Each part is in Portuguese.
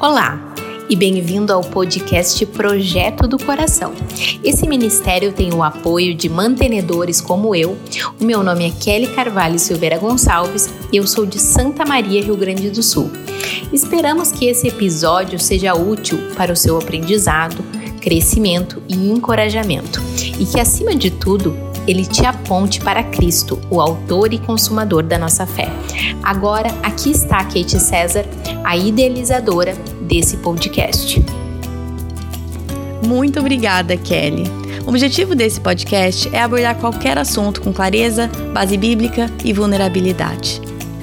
Olá e bem-vindo ao podcast Projeto do Coração. Esse ministério tem o apoio de mantenedores como eu. O meu nome é Kelly Carvalho Silveira Gonçalves e eu sou de Santa Maria, Rio Grande do Sul. Esperamos que esse episódio seja útil para o seu aprendizado, crescimento e encorajamento e que, acima de tudo, ele te aponte para Cristo, o autor e consumador da nossa fé. Agora, aqui está Kate César, a idealizadora desse podcast. Muito obrigada, Kelly. O objetivo desse podcast é abordar qualquer assunto com clareza, base bíblica e vulnerabilidade.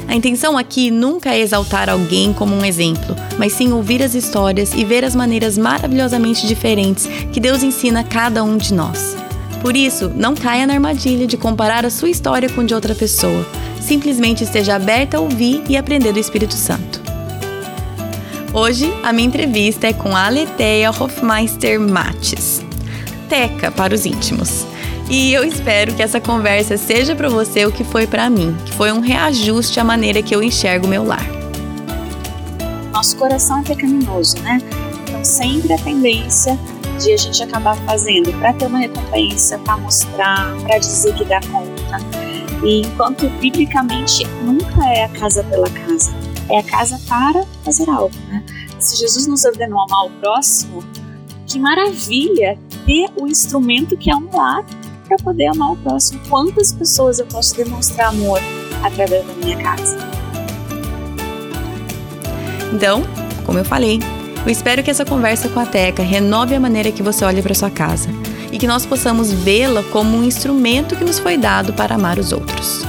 A intenção aqui nunca é exaltar alguém como um exemplo, mas sim ouvir as histórias e ver as maneiras maravilhosamente diferentes que Deus ensina a cada um de nós. Por isso, não caia na armadilha de comparar a sua história com de outra pessoa. Simplesmente esteja aberta a ouvir e aprender do Espírito Santo. Hoje, a minha entrevista é com a Aletheia Hofmeister Mates, Teca para os íntimos. E eu espero que essa conversa seja para você o que foi para mim, que foi um reajuste à maneira que eu enxergo meu lar. Nosso coração é pecaminoso, né? Então sempre a tendência de a gente acabar fazendo para ter uma recompensa, para mostrar, para dizer que dá conta. E enquanto biblicamente nunca é a casa pela casa, é a casa para fazer algo, né? Se Jesus nos ordenou amar o próximo, que maravilha ter o instrumento que é um lar para poder amar o próximo. Quantas pessoas eu posso demonstrar amor através da minha casa? Então, como eu falei, eu espero que essa conversa com a Teca renove a maneira que você olha para sua casa e que nós possamos vê-la como um instrumento que nos foi dado para amar os outros.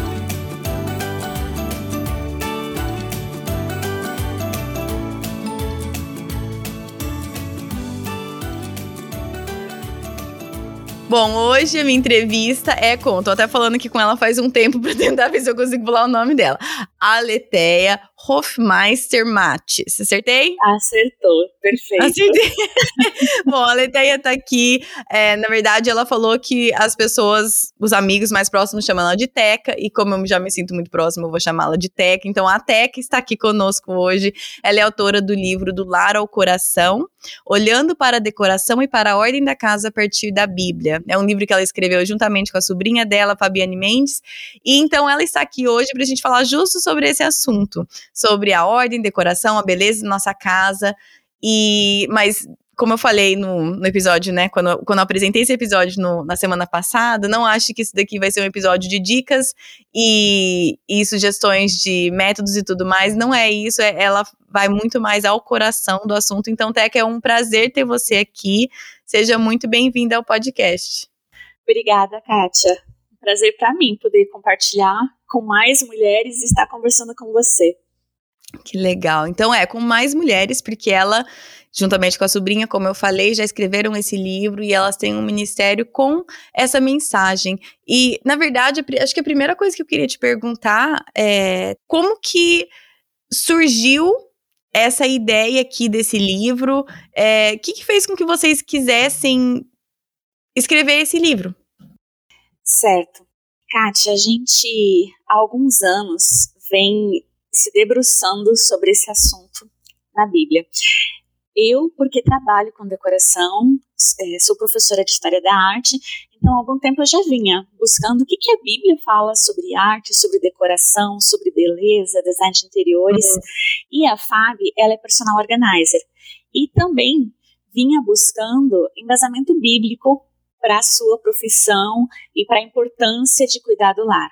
Bom, hoje a minha entrevista é com. Tô até falando aqui com ela faz um tempo para tentar ver se eu consigo falar o nome dela. Aletheia Hofmeister Mates. Acertei? Acertou, perfeito. Acertei. Bom, a Aletheia tá aqui. É, na verdade, ela falou que as pessoas, os amigos mais próximos chamam ela de Teca, e como eu já me sinto muito próxima, eu vou chamá-la de Teca. Então, a Teca está aqui conosco hoje. Ela é autora do livro Do Lar ao Coração, Olhando para a Decoração e para a Ordem da Casa a partir da Bíblia. É um livro que ela escreveu juntamente com a sobrinha dela, Fabiane Mendes. E então ela está aqui hoje para a gente falar justo sobre esse assunto, sobre a ordem, decoração, a beleza da nossa casa. E mas como eu falei no, no episódio, né, quando, quando eu apresentei esse episódio no, na semana passada, não acho que isso daqui vai ser um episódio de dicas e, e sugestões de métodos e tudo mais. Não é isso, é, ela vai muito mais ao coração do assunto. Então, Teca, é um prazer ter você aqui. Seja muito bem-vinda ao podcast. Obrigada, Kátia. Prazer para mim poder compartilhar com mais mulheres e estar conversando com você. Que legal. Então é com mais mulheres, porque ela, juntamente com a sobrinha, como eu falei, já escreveram esse livro e elas têm um ministério com essa mensagem. E, na verdade, acho que a primeira coisa que eu queria te perguntar é como que surgiu essa ideia aqui desse livro? O é, que, que fez com que vocês quisessem escrever esse livro? Certo. Kátia, a gente há alguns anos vem se debruçando sobre esse assunto na Bíblia. Eu, porque trabalho com decoração, é, sou professora de História da Arte, então há algum tempo eu já vinha buscando o que, que a Bíblia fala sobre arte, sobre decoração, sobre beleza, design de interiores. Uhum. E a Fábio, ela é personal organizer. E também vinha buscando embasamento bíblico para a sua profissão e para a importância de cuidar do lar.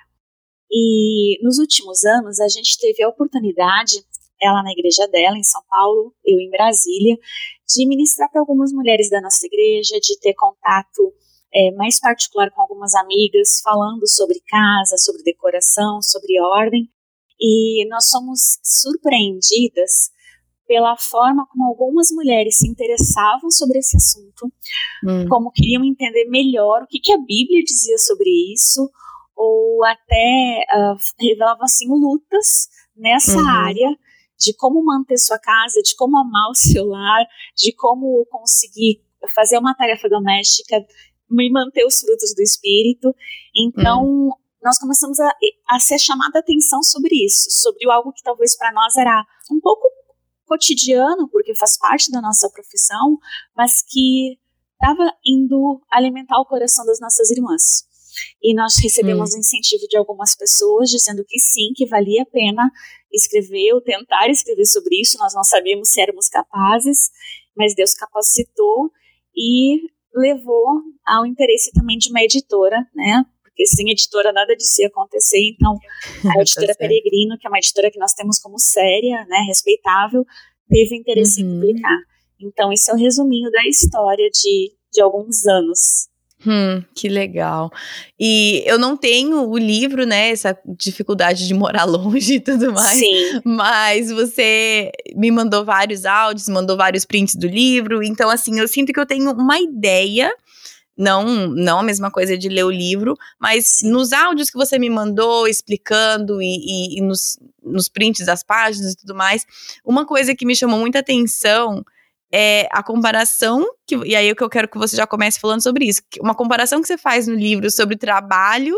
E nos últimos anos a gente teve a oportunidade, ela na igreja dela em São Paulo, eu em Brasília, de ministrar para algumas mulheres da nossa igreja, de ter contato é, mais particular com algumas amigas, falando sobre casa, sobre decoração, sobre ordem. E nós somos surpreendidas pela forma como algumas mulheres se interessavam sobre esse assunto, hum. como queriam entender melhor o que, que a Bíblia dizia sobre isso, ou até uh, revelavam assim lutas nessa uhum. área de como manter sua casa, de como amar o seu lar, de como conseguir fazer uma tarefa doméstica e manter os frutos do espírito. Então, uhum. nós começamos a, a ser chamada a atenção sobre isso, sobre algo que talvez para nós era um pouco cotidiano, porque faz parte da nossa profissão, mas que estava indo alimentar o coração das nossas irmãs. E nós recebemos hum. o incentivo de algumas pessoas dizendo que sim, que valia a pena escrever ou tentar escrever sobre isso. Nós não sabíamos se éramos capazes, mas Deus capacitou e levou ao interesse também de uma editora, né? Porque sem editora nada disso ia acontecer. Então, a tá editora Peregrino, que é uma editora que nós temos como séria, né, respeitável, teve interesse uhum. em publicar. Então, esse é o resuminho da história de, de alguns anos. Hum, que legal. E eu não tenho o livro, né? Essa dificuldade de morar longe e tudo mais. Sim. Mas você me mandou vários áudios, mandou vários prints do livro. Então, assim, eu sinto que eu tenho uma ideia. Não, não a mesma coisa de ler o livro, mas nos áudios que você me mandou, explicando e, e, e nos, nos prints das páginas e tudo mais, uma coisa que me chamou muita atenção é a comparação, que, e aí o que eu quero que você já comece falando sobre isso, uma comparação que você faz no livro sobre trabalho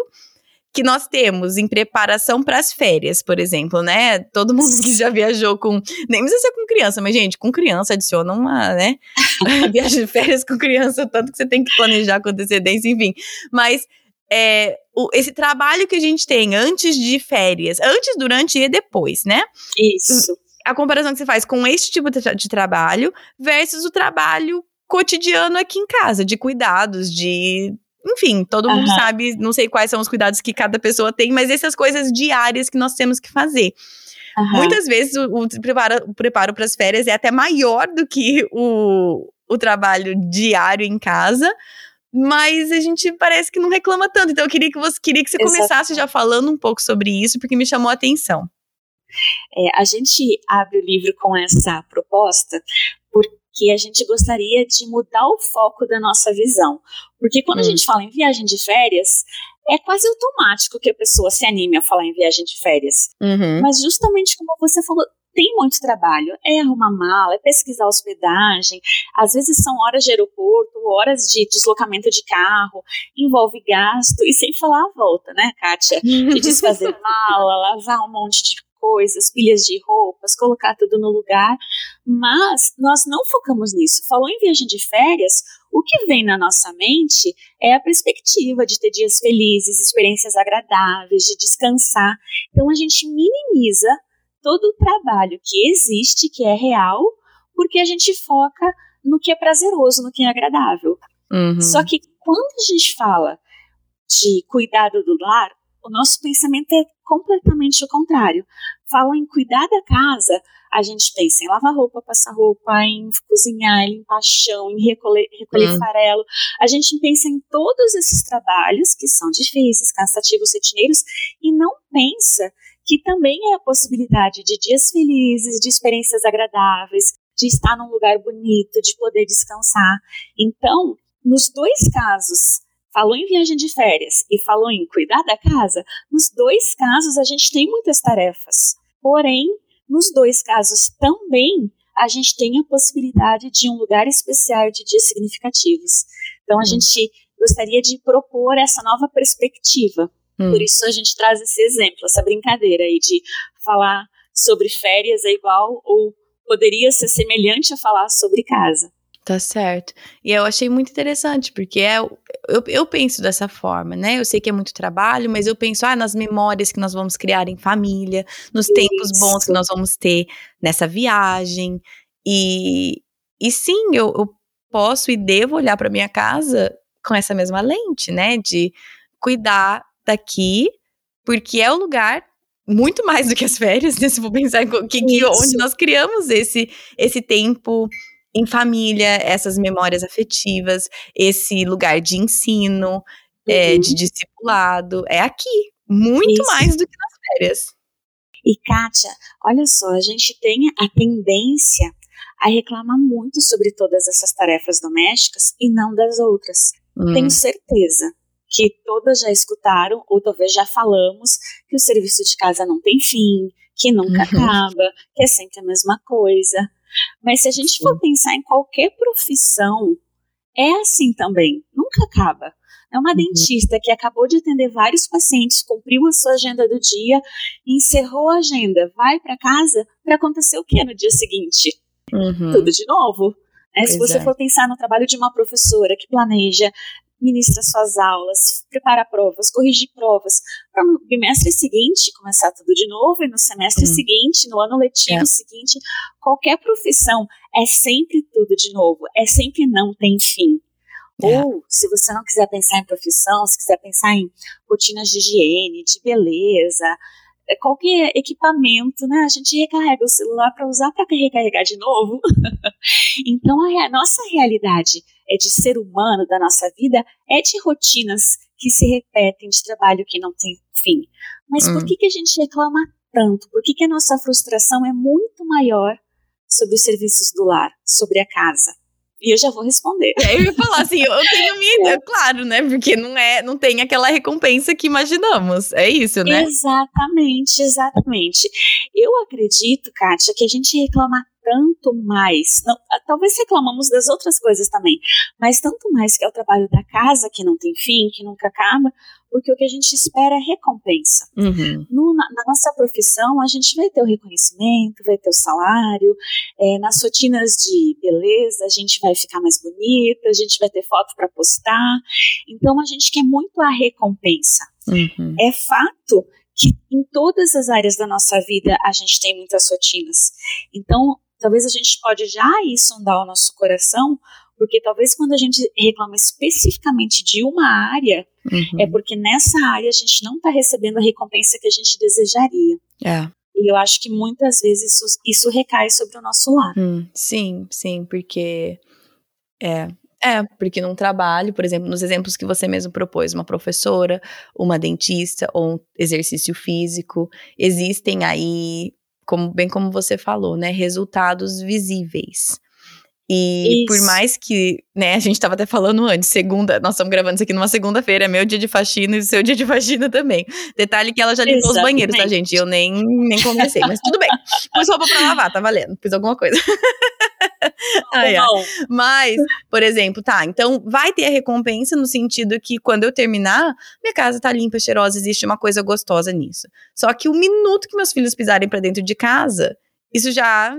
que nós temos em preparação para as férias, por exemplo, né? Todo mundo que já viajou com, nem precisa ser com criança, mas gente, com criança adiciona uma, né? Viagem de férias com criança, tanto que você tem que planejar com antecedência, enfim. Mas é, o, esse trabalho que a gente tem antes de férias, antes, durante e depois, né? Isso a comparação que você faz com esse tipo de, de trabalho versus o trabalho cotidiano aqui em casa, de cuidados, de enfim, todo mundo sabe, não sei quais são os cuidados que cada pessoa tem, mas essas coisas diárias que nós temos que fazer. Muitas vezes o, o, preparo, o preparo para as férias é até maior do que o, o trabalho diário em casa, mas a gente parece que não reclama tanto. Então eu queria que você queria que você começasse já falando um pouco sobre isso, porque me chamou a atenção. É, a gente abre o livro com essa proposta porque a gente gostaria de mudar o foco da nossa visão. Porque quando hum. a gente fala em viagem de férias, é quase automático que a pessoa se anime a falar em viagem de férias. Uhum. Mas justamente como você falou, tem muito trabalho. É arrumar mala, é pesquisar hospedagem, às vezes são horas de aeroporto, horas de deslocamento de carro, envolve gasto, e sem falar a volta, né, Kátia? De desfazer mala, lavar um monte de coisas, pilhas de roupas, colocar tudo no lugar, mas nós não focamos nisso. Falou em viagem de férias, o que vem na nossa mente é a perspectiva de ter dias felizes, experiências agradáveis, de descansar. Então a gente minimiza todo o trabalho que existe, que é real, porque a gente foca no que é prazeroso, no que é agradável. Uhum. Só que quando a gente fala de cuidado do lar, o nosso pensamento é completamente o contrário. Falam em cuidar da casa, a gente pensa em lavar roupa, passar roupa, em cozinhar, em limpar chão, em recolher, recolher uhum. farelo. A gente pensa em todos esses trabalhos que são difíceis, cansativos, rotineiros, e não pensa que também é a possibilidade de dias felizes, de experiências agradáveis, de estar num lugar bonito, de poder descansar. Então, nos dois casos, falou em viagem de férias e falou em cuidar da casa, nos dois casos a gente tem muitas tarefas. Porém, nos dois casos também a gente tem a possibilidade de um lugar especial de dias significativos. Então a hum. gente gostaria de propor essa nova perspectiva. Hum. Por isso a gente traz esse exemplo, essa brincadeira aí de falar sobre férias é igual ou poderia ser semelhante a falar sobre casa. Tá certo. E eu achei muito interessante, porque é, eu, eu penso dessa forma, né? Eu sei que é muito trabalho, mas eu penso ah, nas memórias que nós vamos criar em família, nos Isso. tempos bons que nós vamos ter nessa viagem. E, e sim, eu, eu posso e devo olhar para minha casa com essa mesma lente, né? De cuidar daqui, porque é o lugar muito mais do que as férias, né? Se for pensar que, que onde nós criamos esse, esse tempo em família, essas memórias afetivas, esse lugar de ensino, é, uhum. é, de discipulado, é aqui, muito Isso. mais do que nas férias. E Kátia, olha só, a gente tem a tendência a reclamar muito sobre todas essas tarefas domésticas e não das outras. Hum. Tenho certeza que todas já escutaram, ou talvez já falamos, que o serviço de casa não tem fim, que nunca uhum. acaba, que é sempre a mesma coisa. Mas se a gente for pensar em qualquer profissão, é assim também, nunca acaba. É uma uhum. dentista que acabou de atender vários pacientes, cumpriu a sua agenda do dia, encerrou a agenda, vai para casa para acontecer o que no dia seguinte? Uhum. Tudo de novo. É, se você for pensar no trabalho de uma professora que planeja, ministra suas aulas, prepara provas, corrigir provas, para no bimestre seguinte começar tudo de novo, e no semestre uhum. seguinte, no ano letivo é. seguinte, qualquer profissão é sempre tudo de novo, é sempre não tem fim. É. Ou, se você não quiser pensar em profissão, se quiser pensar em rotinas de higiene, de beleza, qualquer equipamento, né? A gente recarrega o celular para usar para recarregar de novo. então, a, a nossa realidade é de ser humano da nossa vida é de rotinas que se repetem, de trabalho que não tem fim. Mas hum. por que, que a gente reclama tanto? Por que, que a nossa frustração é muito maior sobre os serviços do lar, sobre a casa? E eu já vou responder. É, eu ia falar assim, eu tenho minha, é. claro, né? Porque não é, não tem aquela recompensa que imaginamos. É isso, né? Exatamente, exatamente. Eu acredito, Kátia, que a gente reclama tanto mais, não, ah, talvez reclamamos das outras coisas também, mas tanto mais que é o trabalho da casa que não tem fim, que nunca acaba, porque o que a gente espera é recompensa. Uhum. No, na, na, nossa profissão, a gente vai ter o reconhecimento, vai ter o salário, é, nas rotinas de beleza, a gente vai ficar mais bonita, a gente vai ter foto para postar, então a gente quer muito a recompensa. Uhum. É fato que em todas as áreas da nossa vida a gente tem muitas rotinas. Então, talvez a gente pode já ir sondar o nosso coração, porque talvez quando a gente reclama especificamente de uma área, uhum. é porque nessa área a gente não está recebendo a recompensa que a gente desejaria. É. E eu acho que muitas vezes isso, isso recai sobre o nosso lar. Hum, sim, sim, porque é, é, porque num trabalho, por exemplo, nos exemplos que você mesmo propôs, uma professora, uma dentista ou um exercício físico, existem aí como, bem como você falou, né, resultados visíveis. E Isso. por mais que, né, a gente tava até falando antes, segunda, nós estamos gravando isso aqui numa segunda-feira, é meu dia de faxina e seu dia de faxina também. Detalhe que ela já limpou Exatamente. os banheiros, tá, gente? Eu nem, nem comecei, mas tudo bem. Pus roupa pra lavar, tá valendo. Fiz alguma coisa. ai, ai. Mas, por exemplo, tá, então vai ter a recompensa no sentido que quando eu terminar, minha casa tá limpa, cheirosa, existe uma coisa gostosa nisso. Só que o minuto que meus filhos pisarem para dentro de casa, isso já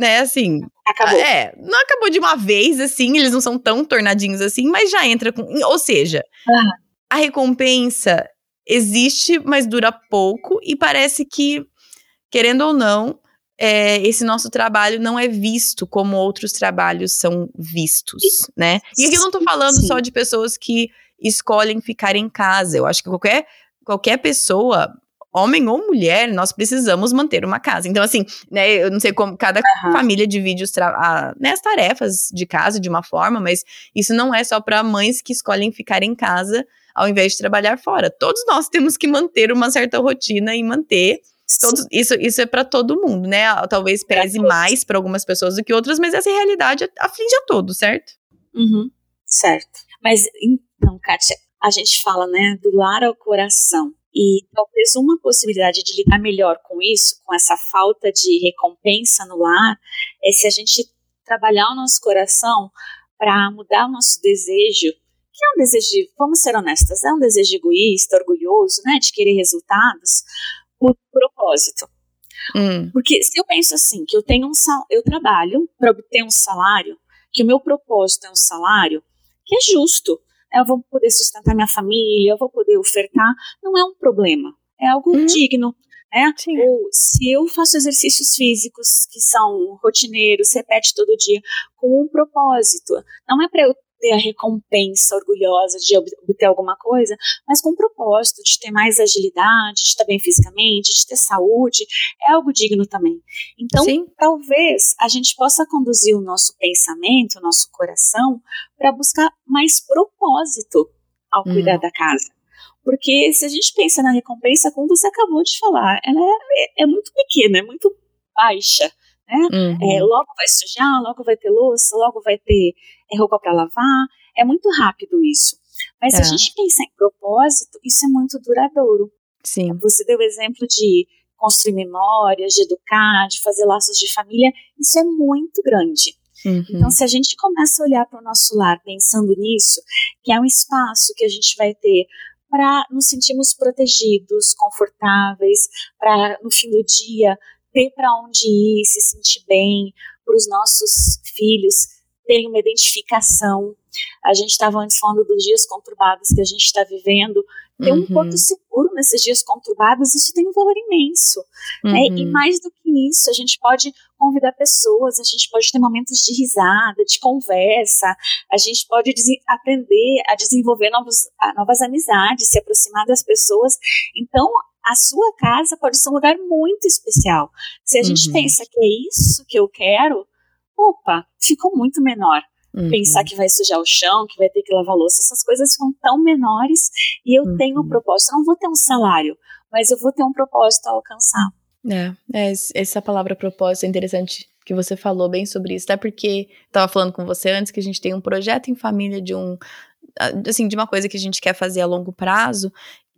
né, assim. Acabou. É, não acabou de uma vez, assim, eles não são tão tornadinhos assim, mas já entra com. Ou seja, uhum. a recompensa existe, mas dura pouco, e parece que, querendo ou não, é, esse nosso trabalho não é visto como outros trabalhos são vistos, né? E aqui eu não tô falando Sim. só de pessoas que escolhem ficar em casa. Eu acho que qualquer, qualquer pessoa homem ou mulher, nós precisamos manter uma casa. Então, assim, né, eu não sei como cada uhum. família divide os a, né, as tarefas de casa de uma forma, mas isso não é só para mães que escolhem ficar em casa ao invés de trabalhar fora. Todos nós temos que manter uma certa rotina e manter Todos, isso, isso é para todo mundo, né? Talvez pese mais para algumas pessoas do que outras, mas essa realidade aflige a todos, certo? Uhum, certo. Mas então, Kátia, a gente fala, né, do lar ao coração. E talvez uma possibilidade de lidar melhor com isso, com essa falta de recompensa no lar, é se a gente trabalhar o nosso coração para mudar o nosso desejo, que é um desejo, vamos ser honestas, é um desejo egoísta, orgulhoso, né, de querer resultados, por propósito. Hum. Porque se eu penso assim, que eu tenho um sal, eu trabalho para obter um salário, que o meu propósito é um salário que é justo, eu vou poder sustentar minha família, eu vou poder ofertar, não é um problema, é algo uhum. digno. Né? Ou se eu faço exercícios físicos que são rotineiros, repete todo dia, com um propósito, não é para eu ter a recompensa orgulhosa de obter alguma coisa, mas com o propósito de ter mais agilidade, de estar bem fisicamente, de ter saúde, é algo digno também. Então, Sim. talvez a gente possa conduzir o nosso pensamento, o nosso coração, para buscar mais propósito ao cuidar hum. da casa. Porque se a gente pensa na recompensa, como você acabou de falar, ela é, é muito pequena, é muito baixa né? Uhum. É, logo vai sujar, logo vai ter louça, logo vai ter é, roupa para lavar. É muito rápido isso. Mas é. se a é. gente pensar em propósito, isso é muito duradouro. Sim. Você deu o exemplo de construir memórias, de educar, de fazer laços de família. Isso é muito grande. Uhum. Então, se a gente começa a olhar para o nosso lar pensando nisso, que é um espaço que a gente vai ter para nos sentirmos protegidos, confortáveis, para no fim do dia ter para onde ir, se sentir bem, para os nossos filhos terem uma identificação. A gente estava antes falando dos dias conturbados que a gente está vivendo. Ter uhum. um porto seguro nesses dias conturbados, isso tem um valor imenso. Uhum. Né? E uhum. mais do que isso, a gente pode convidar pessoas, a gente pode ter momentos de risada, de conversa, a gente pode aprender a desenvolver novos, novas amizades, se aproximar das pessoas. Então, a sua casa pode ser um lugar muito especial. Se a gente uhum. pensa que é isso que eu quero, opa, ficou muito menor. Uhum. Pensar que vai sujar o chão, que vai ter que lavar louça, essas coisas ficam tão menores e eu uhum. tenho um propósito. Eu não vou ter um salário, mas eu vou ter um propósito a alcançar. É, é essa palavra propósito é interessante que você falou bem sobre isso, até porque estava falando com você antes que a gente tem um projeto em família de um assim, de uma coisa que a gente quer fazer a longo prazo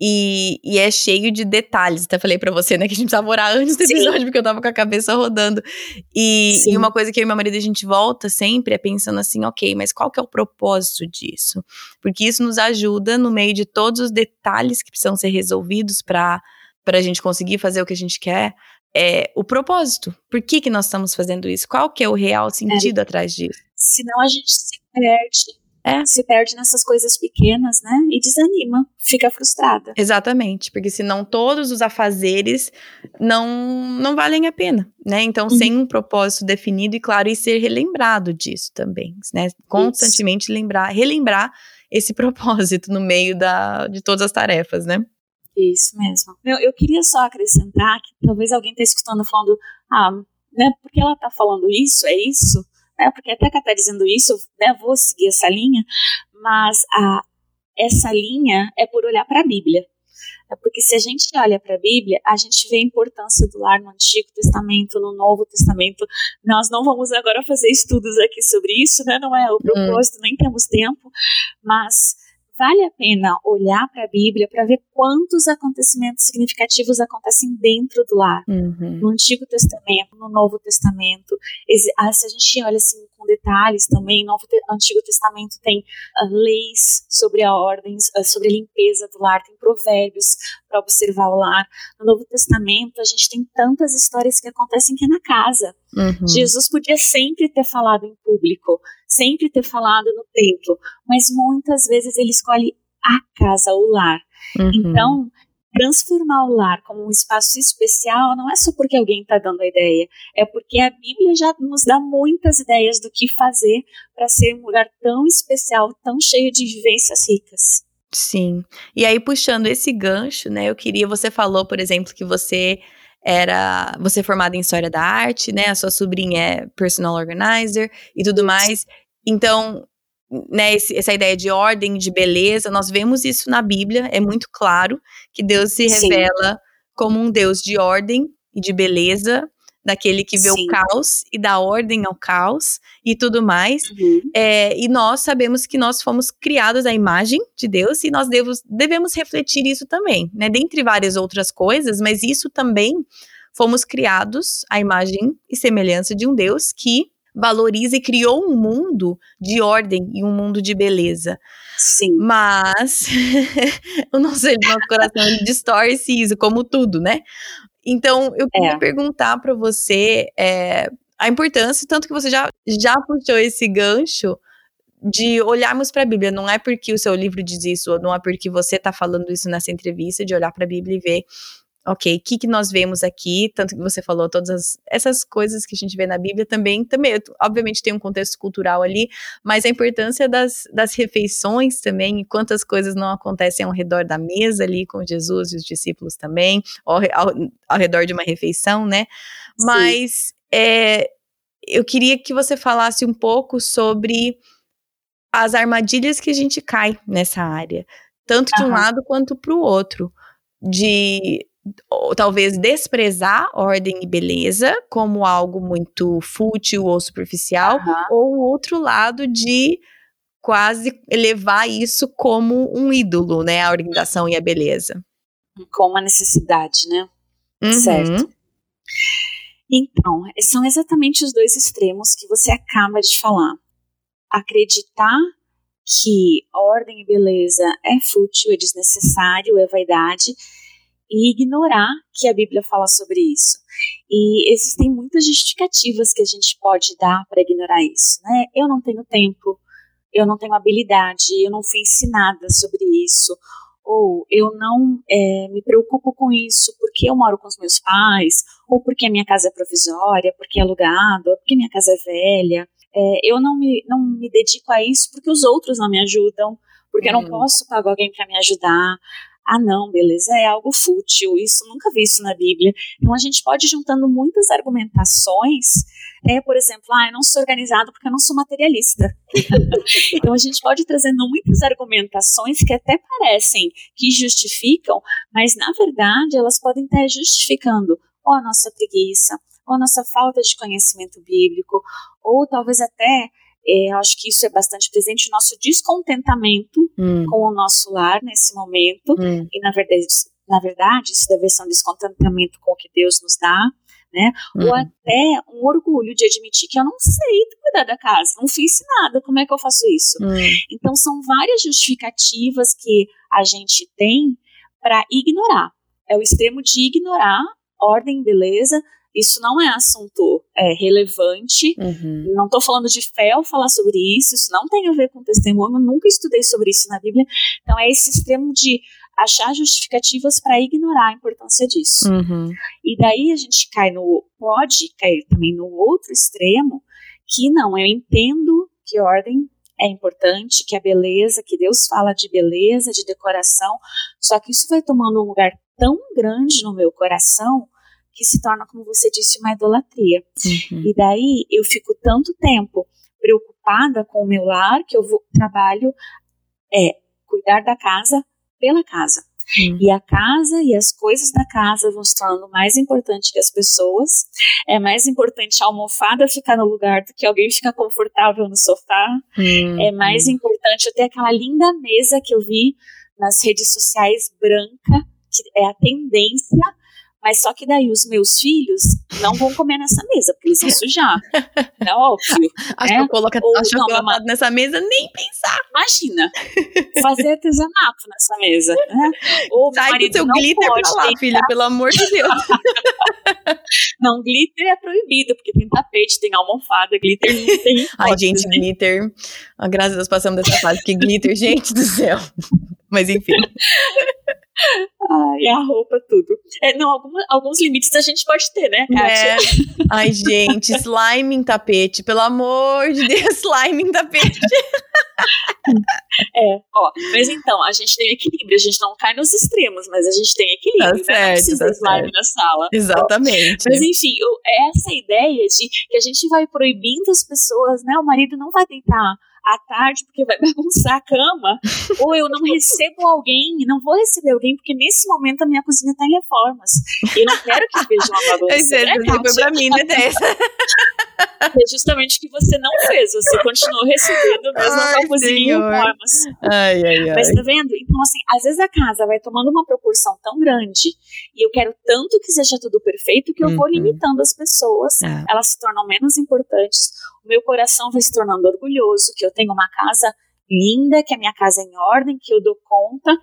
e, e, é cheio de detalhes. Até falei para você, né, que a gente precisava orar antes do episódio, Sim. porque eu tava com a cabeça rodando. E, e, uma coisa que eu e meu marido a gente volta sempre é pensando assim, ok, mas qual que é o propósito disso? Porque isso nos ajuda no meio de todos os detalhes que precisam ser resolvidos para a gente conseguir fazer o que a gente quer. É o propósito. Por que, que nós estamos fazendo isso? Qual que é o real sentido é. atrás disso? Senão a gente se perde é. Se perde nessas coisas pequenas, né? E desanima, fica frustrada. Exatamente, porque senão todos os afazeres não, não valem a pena, né? Então, uhum. sem um propósito definido e claro, e ser relembrado disso também, né? Constantemente Isso. lembrar, relembrar esse propósito no meio da, de todas as tarefas, né? Isso mesmo. Eu, eu queria só acrescentar que talvez alguém esteja escutando falando, ah, né, porque ela está falando isso, é isso? Né, porque até que está dizendo isso, né, vou seguir essa linha, mas a, essa linha é por olhar para a Bíblia. É porque se a gente olha para a Bíblia, a gente vê a importância do lar no Antigo Testamento, no Novo Testamento. Nós não vamos agora fazer estudos aqui sobre isso, né? Não é o hum. propósito, nem temos tempo, mas vale a pena olhar para a Bíblia para ver quantos acontecimentos significativos acontecem dentro do lar. Uhum. No Antigo Testamento, no Novo Testamento. Ah, se a gente olha assim com detalhes também, no Antigo Testamento tem uh, leis sobre a ordem, uh, sobre a limpeza do lar, tem provérbios para observar o lar. No Novo Testamento, a gente tem tantas histórias que acontecem que é na casa. Uhum. Jesus podia sempre ter falado em público, sempre ter falado no templo, mas muitas vezes ele escolhe a casa, o lar. Uhum. Então, transformar o lar como um espaço especial não é só porque alguém está dando a ideia, é porque a Bíblia já nos dá muitas ideias do que fazer para ser um lugar tão especial, tão cheio de vivências ricas. Sim. E aí, puxando esse gancho, né, eu queria, você falou, por exemplo, que você era, você é formada em História da Arte, né, a sua sobrinha é Personal Organizer e tudo mais. Então, né, esse, essa ideia de ordem, de beleza, nós vemos isso na Bíblia, é muito claro que Deus se revela Sim. como um Deus de ordem e de beleza, daquele que vê Sim. o caos e dá ordem ao caos e tudo mais. Uhum. É, e nós sabemos que nós fomos criados à imagem de Deus e nós devos, devemos refletir isso também, né? Dentre várias outras coisas, mas isso também fomos criados à imagem e semelhança de um Deus que valoriza e criou um mundo de ordem e um mundo de beleza. Sim. Mas o nosso, nosso coração distorce isso, como tudo, né? Então, eu queria é. perguntar para você é, a importância, tanto que você já, já puxou esse gancho de olharmos para a Bíblia. Não é porque o seu livro diz isso, ou não é porque você está falando isso nessa entrevista, de olhar para a Bíblia e ver ok, o que, que nós vemos aqui, tanto que você falou, todas as, essas coisas que a gente vê na Bíblia também, também, obviamente tem um contexto cultural ali, mas a importância das, das refeições também, e quantas coisas não acontecem ao redor da mesa ali com Jesus e os discípulos também, ao, ao, ao redor de uma refeição, né? Mas é, eu queria que você falasse um pouco sobre as armadilhas que a gente cai nessa área, tanto de um lado quanto para o outro, de ou talvez desprezar ordem e beleza como algo muito fútil ou superficial, uhum. ou o outro lado de quase elevar isso como um ídolo, né, a organização e a beleza. Com uma necessidade, né? Uhum. Certo. Então, são exatamente os dois extremos que você acaba de falar. Acreditar que ordem e beleza é fútil, é desnecessário, é vaidade, e ignorar que a Bíblia fala sobre isso. E existem muitas justificativas que a gente pode dar para ignorar isso, né? Eu não tenho tempo, eu não tenho habilidade, eu não fui ensinada sobre isso, ou eu não é, me preocupo com isso porque eu moro com os meus pais, ou porque a minha casa é provisória, porque é alugado, ou porque minha casa é velha. É, eu não me, não me dedico a isso porque os outros não me ajudam, porque eu não uhum. posso pagar alguém para me ajudar. Ah, não, beleza, é algo fútil, isso nunca vi isso na Bíblia. Então a gente pode ir juntando muitas argumentações é, por exemplo, ah, eu não sou organizado porque eu não sou materialista. então a gente pode ir trazendo muitas argumentações que até parecem que justificam, mas na verdade elas podem estar justificando ou a nossa preguiça, ou a nossa falta de conhecimento bíblico, ou talvez até é, acho que isso é bastante presente, o nosso descontentamento hum. com o nosso lar nesse momento, hum. e na verdade, na verdade, isso deve ser um descontentamento com o que Deus nos dá, né? Uhum. Ou até um orgulho de admitir que eu não sei cuidar da casa, não fiz nada, como é que eu faço isso? Uhum. Então são várias justificativas que a gente tem para ignorar. É o extremo de ignorar ordem, beleza, isso não é assunto é, relevante. Uhum. Não estou falando de fé ao falar sobre isso. Isso não tem a ver com testemunho. Nunca estudei sobre isso na Bíblia. Então é esse extremo de achar justificativas para ignorar a importância disso. Uhum. E daí a gente cai no pode cair também no outro extremo que não, eu entendo que ordem é importante, que a beleza, que Deus fala de beleza, de decoração, só que isso vai tomando um lugar tão grande no meu coração que se torna, como você disse, uma idolatria. Uhum. E daí eu fico tanto tempo preocupada com o meu lar que eu vou, trabalho é cuidar da casa pela casa. Hum. E a casa e as coisas da casa vão se tornando mais importante que as pessoas. É mais importante a almofada ficar no lugar do que alguém ficar confortável no sofá. Hum. É mais importante eu ter aquela linda mesa que eu vi nas redes sociais branca, que é a tendência mas só que daí os meus filhos não vão comer nessa mesa, porque eles vão sujar. É óbvio. Acho né? que eu coloco a chocolate nessa mesa, nem pensar. Imagina. Fazer artesanato nessa mesa. Né? Ou Sai com seu glitter pode, pra lá, filha, pelo amor de Deus. não, glitter é proibido, porque tem tapete, tem almofada, glitter não tem. Ai, gente, né? glitter. Ah, graças a Deus passamos dessa fase, porque glitter, gente do céu. Mas enfim. Ai, a roupa, tudo. É, não, alguma, alguns limites a gente pode ter, né, Kátia? É. Ai, gente, slime em tapete, pelo amor de Deus, slime em tapete. é, ó, mas então, a gente tem equilíbrio, a gente não cai nos extremos, mas a gente tem equilíbrio, tá né? Certo, não precisa tá slime certo. na sala. Exatamente. Ó, mas enfim, eu, essa ideia de que a gente vai proibindo as pessoas, né? O marido não vai tentar à tarde porque vai bagunçar a cama, ou eu não recebo alguém, não vou receber alguém porque nesse momento a minha cozinha está em reformas. Eu não quero que veja uma bagunça. É, né, pra mim, né, É justamente o que você não fez, você continuou recebendo mesmo a cozinha em reformas. Ai, ai, ai. Mas tá vendo? Então, assim, às vezes a casa vai tomando uma proporção tão grande e eu quero tanto que seja tudo perfeito que eu uhum. vou limitando as pessoas, é. elas se tornam menos importantes, meu coração vai se tornando orgulhoso, que eu tenho uma casa linda, que a minha casa é em ordem, que eu dou conta,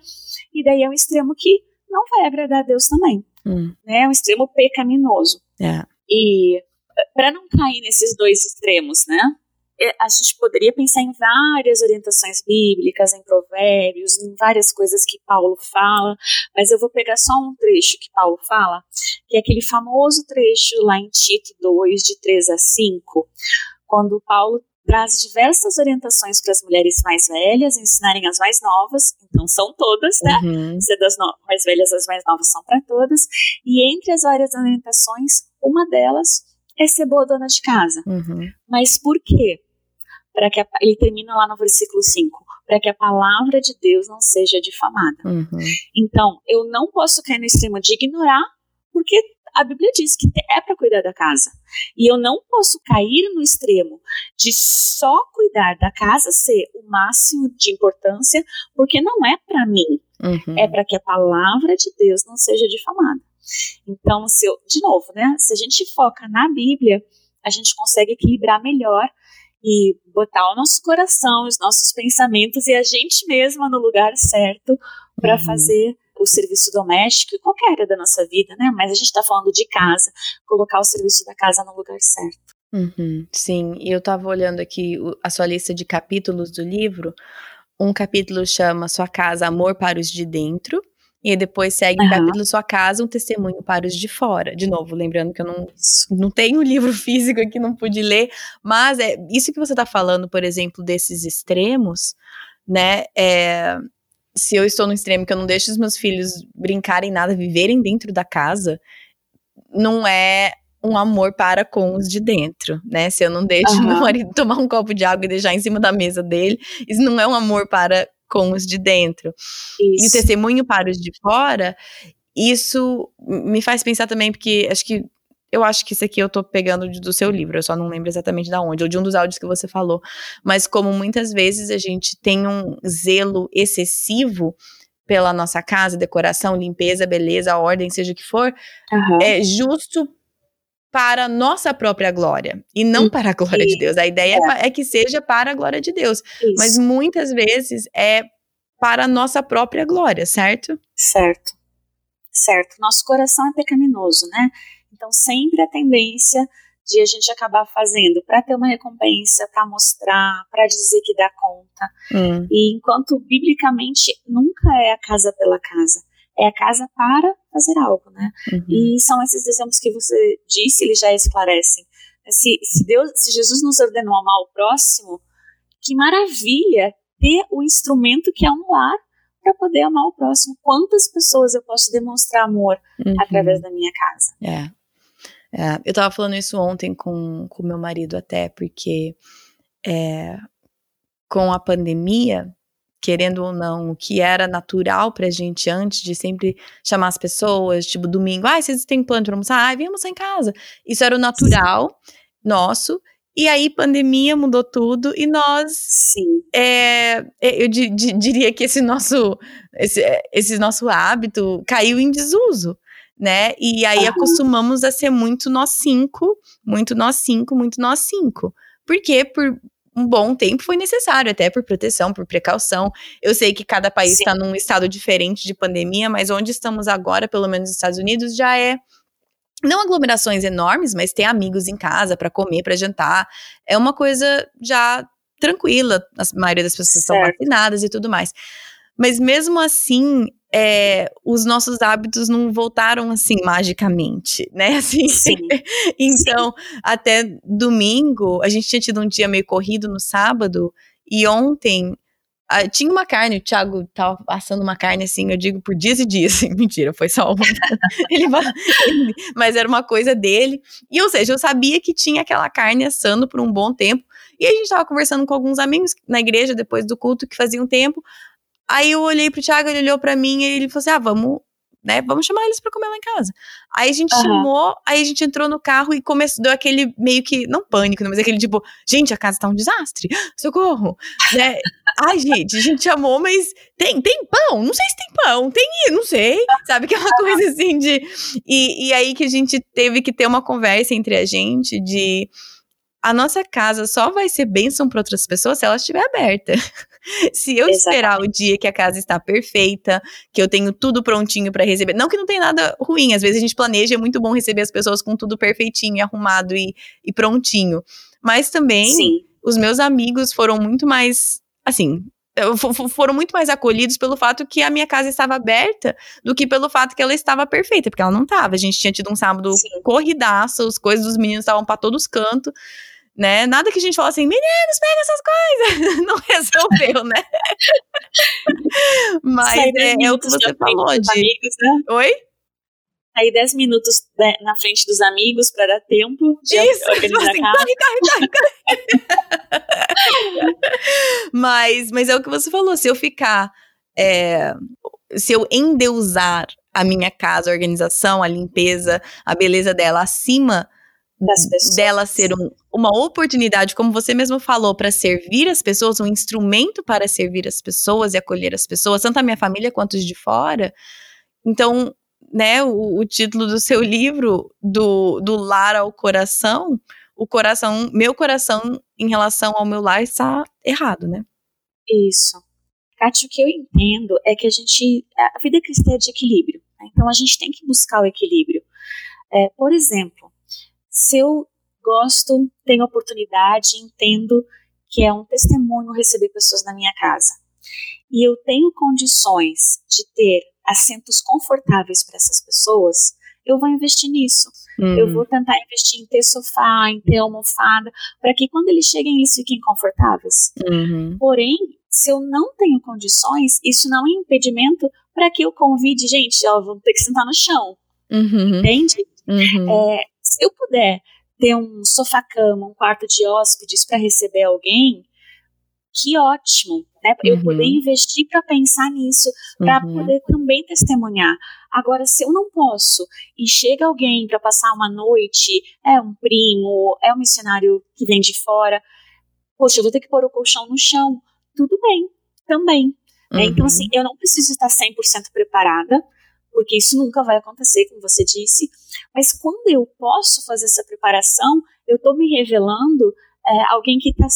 e daí é um extremo que não vai agradar a Deus também. Hum. Né? É um extremo pecaminoso. É. E eh, para não cair nesses dois extremos, né? É, a gente poderia pensar em várias orientações bíblicas, em provérbios, em várias coisas que Paulo fala, mas eu vou pegar só um trecho que Paulo fala, que é aquele famoso trecho lá em Tito 2, de 3 a 5, quando Paulo traz diversas orientações para as mulheres mais velhas ensinarem as mais novas, então são todas, né? Uhum. Ser das mais velhas as mais novas são para todas, e entre as várias orientações, uma delas é ser boa dona de casa. Uhum. Mas por quê? Para que a, ele termina lá no versículo 5, para que a palavra de Deus não seja difamada. Uhum. Então, eu não posso cair no extremo de ignorar, porque a Bíblia diz que é para cuidar da casa. E eu não posso cair no extremo de só cuidar da casa ser o máximo de importância, porque não é para mim. Uhum. É para que a palavra de Deus não seja difamada. Então, se eu, de novo, né? Se a gente foca na Bíblia, a gente consegue equilibrar melhor e botar o nosso coração, os nossos pensamentos e a gente mesma no lugar certo para uhum. fazer o serviço doméstico qualquer área da nossa vida, né? Mas a gente está falando de casa, colocar o serviço da casa no lugar certo. Uhum, sim, e eu estava olhando aqui a sua lista de capítulos do livro. Um capítulo chama Sua Casa, Amor para os de Dentro. E depois segue uhum. o capítulo Sua Casa, um testemunho para os de fora. De novo, lembrando que eu não, não tenho livro físico aqui, não pude ler, mas é isso que você está falando, por exemplo, desses extremos, né? É, se eu estou no extremo que eu não deixo os meus filhos brincarem nada, viverem dentro da casa, não é um amor para com os de dentro, né? Se eu não deixo uhum. meu marido tomar um copo de água e deixar em cima da mesa dele, isso não é um amor para com os de dentro. Isso. E o testemunho para os de fora, isso me faz pensar também, porque acho que eu acho que isso aqui eu tô pegando do seu livro, eu só não lembro exatamente da onde, ou de um dos áudios que você falou. Mas como muitas vezes a gente tem um zelo excessivo pela nossa casa, decoração, limpeza, beleza, ordem, seja o que for, uhum. é justo para nossa própria glória e não hum, para a glória de Deus. A ideia é. é. que seja para a glória de Deus, Isso. mas muitas vezes é para a nossa própria glória, certo? Certo. Certo. Nosso coração é pecaminoso, né? Então sempre a tendência de a gente acabar fazendo para ter uma recompensa, para mostrar, para dizer que dá conta. Hum. E enquanto biblicamente nunca é a casa pela casa é a casa para fazer algo, né? Uhum. E são esses exemplos que você disse, eles já esclarecem. Se, se Deus, se Jesus nos ordenou amar o próximo, que maravilha ter o instrumento que é um lar para poder amar o próximo. Quantas pessoas eu posso demonstrar amor uhum. através da minha casa? É. é. eu estava falando isso ontem com o meu marido até, porque é, com a pandemia, querendo ou não, o que era natural pra gente antes de sempre chamar as pessoas, tipo, domingo, ai, ah, vocês têm plano pra almoçar? Ai, vem almoçar em casa. Isso era o natural Sim. nosso. E aí, pandemia mudou tudo e nós. Sim. É, é eu di, di, diria que esse nosso, esse, esse nosso hábito caiu em desuso, né? E aí acostumamos a ser muito nós cinco, muito nós cinco, muito nós cinco. Por quê? Por, um bom tempo foi necessário, até por proteção, por precaução. Eu sei que cada país está num estado diferente de pandemia, mas onde estamos agora, pelo menos nos Estados Unidos, já é não aglomerações enormes, mas ter amigos em casa para comer, para jantar, é uma coisa já tranquila. A maioria das pessoas certo. estão vacinadas e tudo mais. Mas mesmo assim, é, os nossos hábitos não voltaram assim magicamente, né? Assim, Sim. então, Sim. até domingo, a gente tinha tido um dia meio corrido no sábado, e ontem ah, tinha uma carne, o Thiago tava assando uma carne assim, eu digo por dias e dias, assim, mentira, foi só uma. ele, mas era uma coisa dele. E ou seja, eu sabia que tinha aquela carne assando por um bom tempo. E a gente tava conversando com alguns amigos na igreja depois do culto que fazia um tempo. Aí eu olhei pro Thiago, ele olhou para mim e ele falou assim: ah, vamos, né, vamos chamar eles para comer lá em casa. Aí a gente uhum. chamou, aí a gente entrou no carro e começou, deu aquele meio que, não pânico, mas aquele tipo, gente, a casa tá um desastre, socorro, né? Ai, gente, a gente chamou, mas tem, tem pão? Não sei se tem pão, tem, não sei, sabe? Que é uma coisa assim de. E, e aí que a gente teve que ter uma conversa entre a gente de a nossa casa só vai ser bênção para outras pessoas se ela estiver aberta. se eu Exatamente. esperar o dia que a casa está perfeita, que eu tenho tudo prontinho para receber, não que não tem nada ruim, às vezes a gente planeja, é muito bom receber as pessoas com tudo perfeitinho, arrumado e, e prontinho. Mas também Sim. os meus amigos foram muito mais, assim, foram muito mais acolhidos pelo fato que a minha casa estava aberta do que pelo fato que ela estava perfeita, porque ela não estava. A gente tinha tido um sábado Sim. corridaço, as coisas dos meninos estavam para todos os cantos né? Nada que a gente fala assim, meninos, pega essas coisas. Não resolveu, né? Mas é, é, o que você falou de. Amigos, né? Oi? Aí 10 minutos né, na frente dos amigos para dar tempo de Isso, organizar assim, a casa. Corre, corre, corre, mas, mas é o que você falou, se eu ficar. É, se eu endeusar a minha casa, a organização, a limpeza, a beleza dela acima dela ser um, uma oportunidade, como você mesmo falou, para servir as pessoas, um instrumento para servir as pessoas e acolher as pessoas, tanto a minha família quanto os de fora. Então, né, o, o, título do seu livro, do, do lar ao coração, o coração, meu coração em relação ao meu lar está errado, né? Isso. Kátia, o que eu entendo é que a gente. A vida cristã é de equilíbrio. Né? Então a gente tem que buscar o equilíbrio. É, por exemplo, se eu gosto, tenho oportunidade, entendo que é um testemunho receber pessoas na minha casa. E eu tenho condições de ter assentos confortáveis para essas pessoas, eu vou investir nisso. Uhum. Eu vou tentar investir em ter sofá, em ter almofada, para que quando eles cheguem eles fiquem confortáveis. Uhum. Porém, se eu não tenho condições, isso não é impedimento para que eu convide, gente, ó, vamos ter que sentar no chão. Uhum. Entende? Uhum. É, se eu puder ter um sofá-cama, um quarto de hóspedes para receber alguém, que ótimo, né? Para uhum. eu poder investir para pensar nisso, para uhum. poder também testemunhar. Agora, se eu não posso e chega alguém para passar uma noite, é um primo, é um missionário que vem de fora, poxa, eu vou ter que pôr o colchão no chão. Tudo bem, também. Né? Então, assim, uhum. eu não preciso estar 100% preparada, porque isso nunca vai acontecer, como você disse. Mas quando eu posso fazer essa preparação, eu estou me revelando é, alguém que está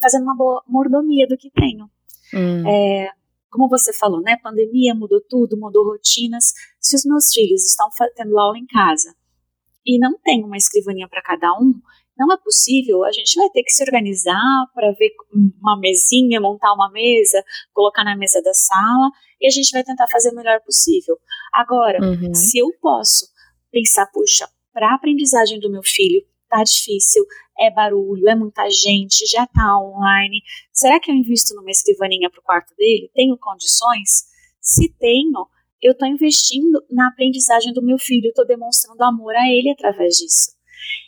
fazendo uma boa mordomia do que tenho. Hum. É, como você falou, né? Pandemia mudou tudo, mudou rotinas. Se os meus filhos estão tendo aula em casa e não tem uma escrivaninha para cada um, não é possível. A gente vai ter que se organizar para ver uma mesinha, montar uma mesa, colocar na mesa da sala e a gente vai tentar fazer o melhor possível. Agora, uhum. se eu posso pensar, puxa, para a aprendizagem do meu filho, tá difícil, é barulho, é muita gente, já tá online. Será que eu invisto numa escrivaninha para o quarto dele? Tenho condições? Se tenho, eu estou investindo na aprendizagem do meu filho, estou demonstrando amor a ele através disso.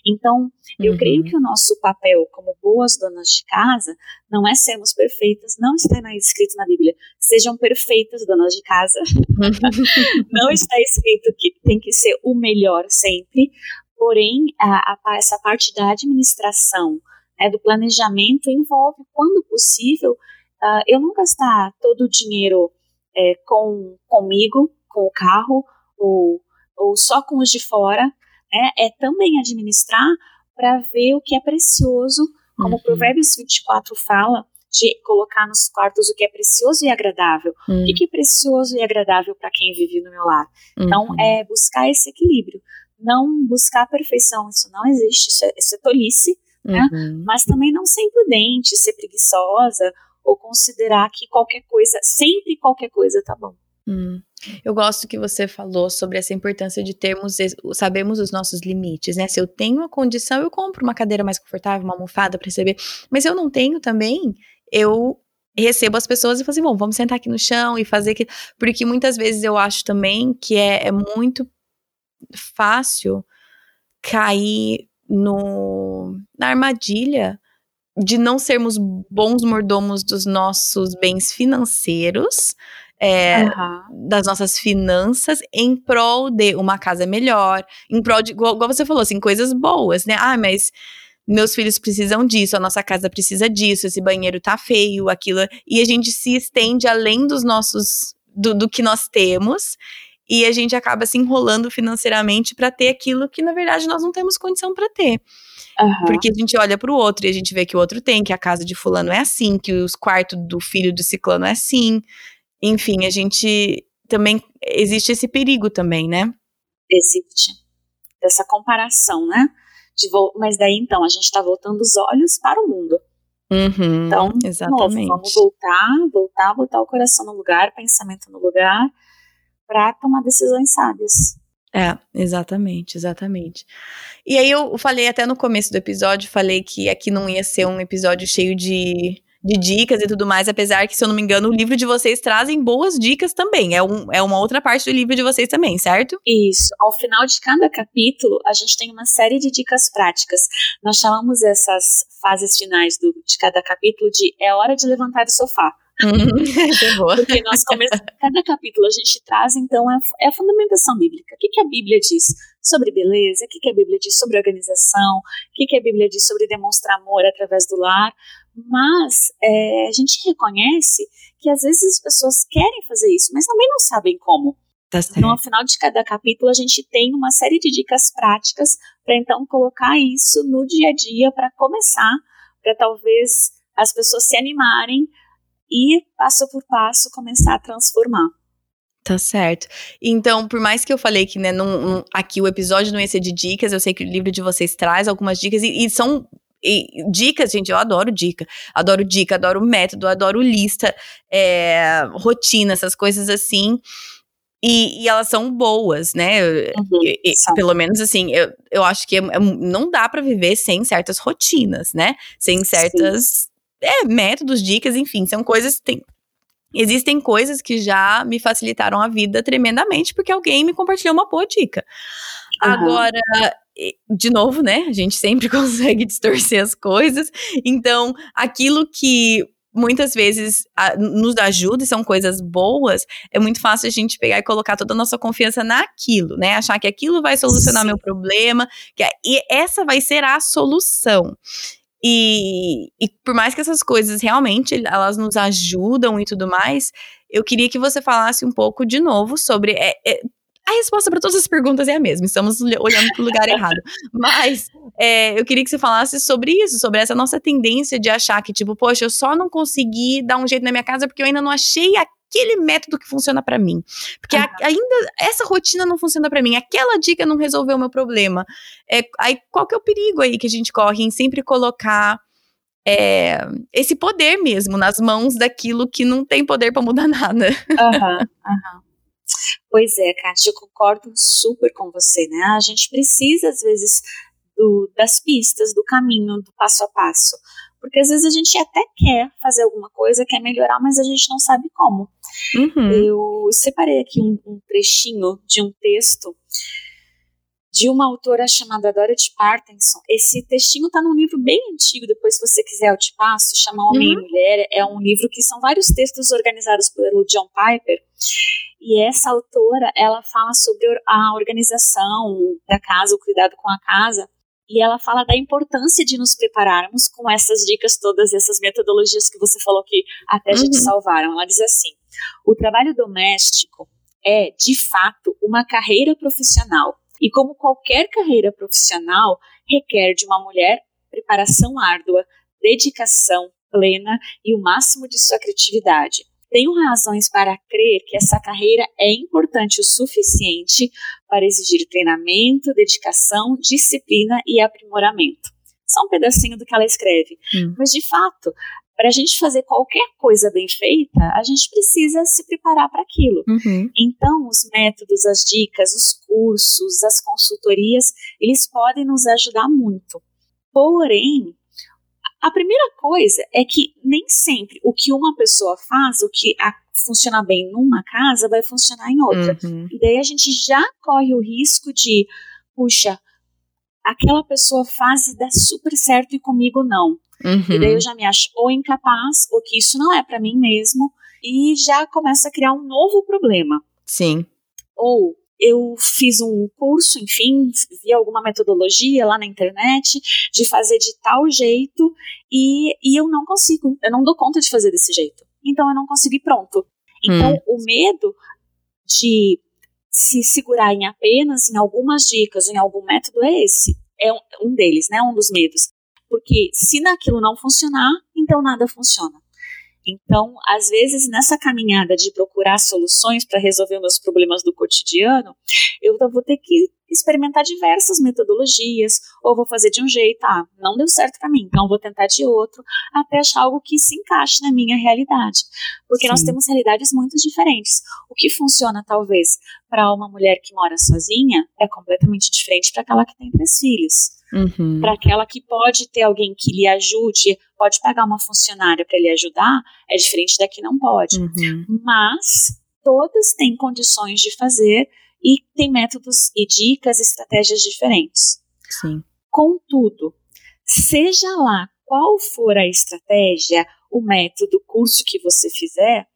Então, eu uhum. creio que o nosso papel como boas donas de casa não é sermos perfeitas, não está escrito na Bíblia, sejam perfeitas donas de casa. não está escrito que tem que ser o melhor sempre, Porém, a, a, essa parte da administração, né, do planejamento, envolve, quando possível, uh, eu não gastar todo o dinheiro é, com comigo, com o carro, ou, ou só com os de fora, né, é também administrar para ver o que é precioso, como uhum. Provérbios 24 fala, de colocar nos quartos o que é precioso e agradável. Uhum. O que, é precioso e agradável para quem vive no meu lar? Então, uhum. é buscar esse equilíbrio não buscar a perfeição, isso não existe, isso é, isso é tolice, né? Uhum. Mas também não ser imprudente, ser preguiçosa ou considerar que qualquer coisa, sempre qualquer coisa tá bom. Hum. Eu gosto que você falou sobre essa importância de termos, sabemos os nossos limites, né? Se eu tenho a condição, eu compro uma cadeira mais confortável, uma almofada para receber. Mas se eu não tenho também, eu recebo as pessoas e falo assim, bom, vamos sentar aqui no chão e fazer aquilo. Porque muitas vezes eu acho também que é, é muito fácil cair no, na armadilha de não sermos bons mordomos dos nossos bens financeiros, é, uhum. das nossas finanças, em prol de uma casa melhor, em prol de, igual, igual, você falou, assim, coisas boas, né? Ah, mas meus filhos precisam disso, a nossa casa precisa disso, esse banheiro tá feio, aquilo. E a gente se estende além dos nossos, do, do que nós temos e a gente acaba se enrolando financeiramente para ter aquilo que na verdade nós não temos condição para ter. Uhum. Porque a gente olha para o outro e a gente vê que o outro tem, que a casa de fulano é assim, que os quartos do filho do ciclano é assim. Enfim, a gente também existe esse perigo também, né? Existe dessa comparação, né? De mas daí então a gente está voltando os olhos para o mundo. Uhum, então, exatamente. Novo, vamos voltar, voltar, botar o coração no lugar, pensamento no lugar para tomar decisões sábias. É, exatamente, exatamente. E aí eu falei até no começo do episódio, falei que aqui não ia ser um episódio cheio de, de dicas e tudo mais, apesar que, se eu não me engano, o livro de vocês trazem boas dicas também. É, um, é uma outra parte do livro de vocês também, certo? Isso. Ao final de cada capítulo, a gente tem uma série de dicas práticas. Nós chamamos essas fases finais do, de cada capítulo de É Hora de Levantar do Sofá. Uhum. Porque nós começamos, cada capítulo a gente traz, então, é, é a fundamentação bíblica. O que, que a Bíblia diz sobre beleza? O que, que a Bíblia diz sobre organização? O que, que a Bíblia diz sobre demonstrar amor através do lar? Mas é, a gente reconhece que às vezes as pessoas querem fazer isso, mas também não sabem como. Tá então, ao final de cada capítulo, a gente tem uma série de dicas práticas para então colocar isso no dia a dia para começar, para talvez as pessoas se animarem e passo por passo começar a transformar. Tá certo. Então, por mais que eu falei que né, não, não, aqui o episódio não ia ser de dicas, eu sei que o livro de vocês traz algumas dicas e, e são e, dicas, gente, eu adoro dica. Adoro dica, adoro método, adoro lista, é, rotina, essas coisas assim. E, e, elas são boas, né? Uhum, e, pelo menos assim, eu, eu acho que é, é, não dá para viver sem certas rotinas, né? Sem certas é, métodos, dicas, enfim, são coisas. Tem, existem coisas que já me facilitaram a vida tremendamente porque alguém me compartilhou uma boa dica. Uhum. Agora, de novo, né? A gente sempre consegue distorcer as coisas. Então, aquilo que muitas vezes a, nos ajuda e são coisas boas, é muito fácil a gente pegar e colocar toda a nossa confiança naquilo, né? Achar que aquilo vai solucionar Sim. meu problema, que e essa vai ser a solução. E, e por mais que essas coisas realmente elas nos ajudam e tudo mais, eu queria que você falasse um pouco de novo sobre é, é, a resposta para todas as perguntas é a mesma, estamos olhando para o lugar errado. Mas é, eu queria que você falasse sobre isso, sobre essa nossa tendência de achar que, tipo, poxa, eu só não consegui dar um jeito na minha casa porque eu ainda não achei aquele método que funciona para mim. Porque a, ainda essa rotina não funciona para mim, aquela dica não resolveu o meu problema. É, aí qual que é o perigo aí que a gente corre em sempre colocar é, esse poder mesmo nas mãos daquilo que não tem poder para mudar nada? Aham, uhum, aham. Uhum. Pois é, Kátia, eu concordo super com você, né? A gente precisa, às vezes, do, das pistas, do caminho, do passo a passo. Porque às vezes a gente até quer fazer alguma coisa, quer melhorar, mas a gente não sabe como. Uhum. Eu separei aqui um, um, trechinho de um texto de uma autora chamada Dorothy Parkinson. Esse textinho está num livro bem antigo, depois se você quiser eu te passo, chama Homem uhum. e Mulher. É um livro que são vários textos organizados pelo John Piper. E essa autora, ela fala sobre a organização da casa, o cuidado com a casa, e ela fala da importância de nos prepararmos com essas dicas todas, essas metodologias que você falou que até uhum. já te salvaram. Ela diz assim: o trabalho doméstico é, de fato, uma carreira profissional. E como qualquer carreira profissional, requer de uma mulher preparação árdua, dedicação plena e o máximo de sua criatividade tenho razões para crer que essa carreira é importante o suficiente para exigir treinamento, dedicação, disciplina e aprimoramento. Só um pedacinho do que ela escreve. Hum. Mas, de fato, para a gente fazer qualquer coisa bem feita, a gente precisa se preparar para aquilo. Uhum. Então, os métodos, as dicas, os cursos, as consultorias, eles podem nos ajudar muito. Porém, a primeira coisa é que nem sempre o que uma pessoa faz, o que a, funciona bem numa casa, vai funcionar em outra. Uhum. E daí a gente já corre o risco de, puxa, aquela pessoa faz e dá super certo e comigo não. Uhum. E daí eu já me acho ou incapaz, ou que isso não é para mim mesmo, e já começa a criar um novo problema. Sim. Ou eu fiz um curso, enfim, vi alguma metodologia lá na internet de fazer de tal jeito e, e eu não consigo, eu não dou conta de fazer desse jeito. Então eu não consegui pronto. Então hum. o medo de se segurar em apenas em algumas dicas, em algum método é esse. É um, um deles, né? Um dos medos. Porque se naquilo não funcionar, então nada funciona. Então, às vezes, nessa caminhada de procurar soluções para resolver meus problemas do cotidiano, eu vou ter que experimentar diversas metodologias, ou vou fazer de um jeito, ah, não deu certo para mim, então vou tentar de outro, até achar algo que se encaixe na minha realidade. Porque Sim. nós temos realidades muito diferentes. O que funciona, talvez, para uma mulher que mora sozinha, é completamente diferente para aquela que tem três filhos. Uhum. Para aquela que pode ter alguém que lhe ajude, pode pagar uma funcionária para lhe ajudar, é diferente da que não pode. Uhum. Mas todas têm condições de fazer e tem métodos e dicas, estratégias diferentes. Sim. Contudo, seja lá qual for a estratégia, o método, o curso que você fizer,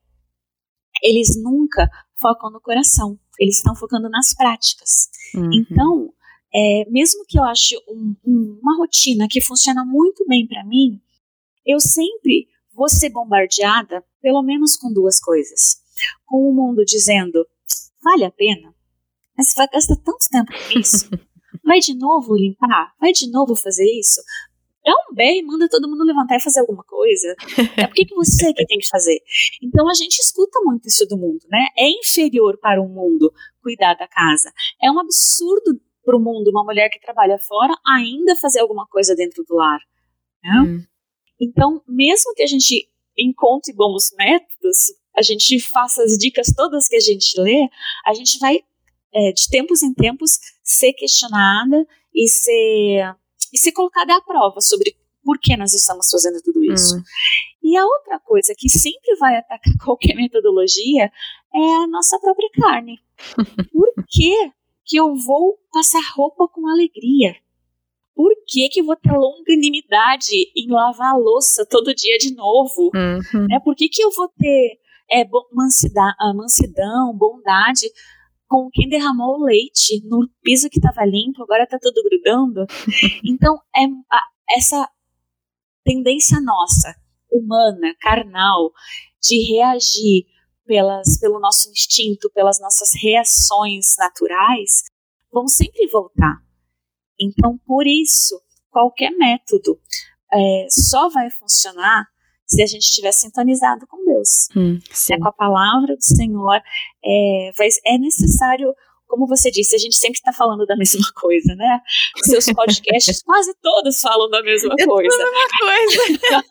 eles nunca focam no coração, eles estão focando nas práticas. Uhum. Então, é, mesmo que eu ache um, um, uma rotina que funciona muito bem para mim, eu sempre vou ser bombardeada pelo menos com duas coisas. Com o mundo dizendo vale a pena? Mas você vai gastar tanto tempo com isso? Vai de novo limpar? Vai de novo fazer isso? Dá um berro e manda todo mundo levantar e fazer alguma coisa. É porque que você que tem que fazer. Então a gente escuta muito isso do mundo, né? É inferior para o mundo cuidar da casa. É um absurdo para o mundo uma mulher que trabalha fora ainda fazer alguma coisa dentro do lar. Né? Hum. Então, mesmo que a gente encontre bons métodos, a gente faça as dicas todas que a gente lê, a gente vai é, de tempos em tempos ser questionada e ser, e ser colocada à prova sobre por que nós estamos fazendo tudo isso. Hum. E a outra coisa que sempre vai atacar qualquer metodologia é a nossa própria carne. Por que, que eu vou passar roupa com alegria? Por que, que eu vou ter longanimidade em lavar a louça todo dia de novo? Uhum. É, por que, que eu vou ter é, mansidão, mansidão, bondade com quem derramou o leite no piso que estava limpo, agora está tudo grudando. Então, é a, essa tendência nossa, humana, carnal, de reagir pelas, pelo nosso instinto, pelas nossas reações naturais, vão sempre voltar. Então, por isso, qualquer método é, só vai funcionar se a gente estiver sintonizado com Deus, hum, é, com a palavra do Senhor. É, vai, é necessário, como você disse, a gente sempre está falando da mesma coisa, né? Seus podcasts quase todos falam da mesma é coisa. É mesma coisa.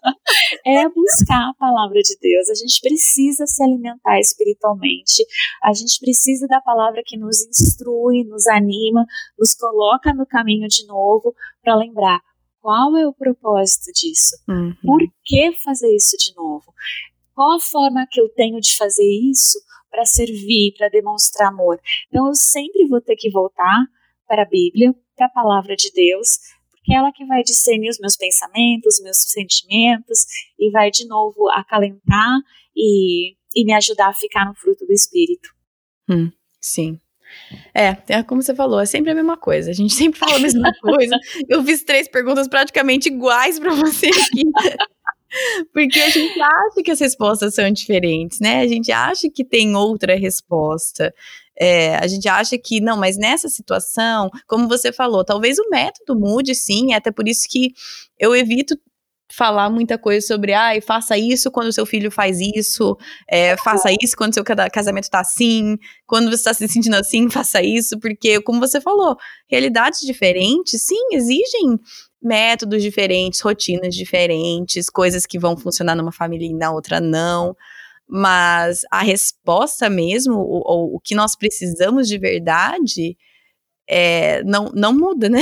é buscar a palavra de Deus. A gente precisa se alimentar espiritualmente. A gente precisa da palavra que nos instrui, nos anima, nos coloca no caminho de novo para lembrar qual é o propósito disso? Uhum. Por que fazer isso de novo? Qual a forma que eu tenho de fazer isso para servir, para demonstrar amor? Então eu sempre vou ter que voltar para a Bíblia, para a palavra de Deus, porque é ela que vai discernir os meus pensamentos, meus sentimentos e vai de novo acalentar e, e me ajudar a ficar no fruto do Espírito. Hum, sim. É, é como você falou, é sempre a mesma coisa. A gente sempre fala a mesma coisa. Eu fiz três perguntas praticamente iguais para você aqui. Porque a gente acha que as respostas são diferentes, né? A gente acha que tem outra resposta. É, a gente acha que, não, mas nessa situação, como você falou, talvez o método mude, sim, é até por isso que eu evito falar muita coisa sobre, ai, ah, faça isso quando seu filho faz isso, é, faça isso quando seu casamento tá assim, quando você está se sentindo assim, faça isso, porque, como você falou, realidades diferentes, sim, exigem métodos diferentes, rotinas diferentes, coisas que vão funcionar numa família e na outra não. Mas a resposta mesmo, o, o que nós precisamos de verdade, é, não, não muda, né?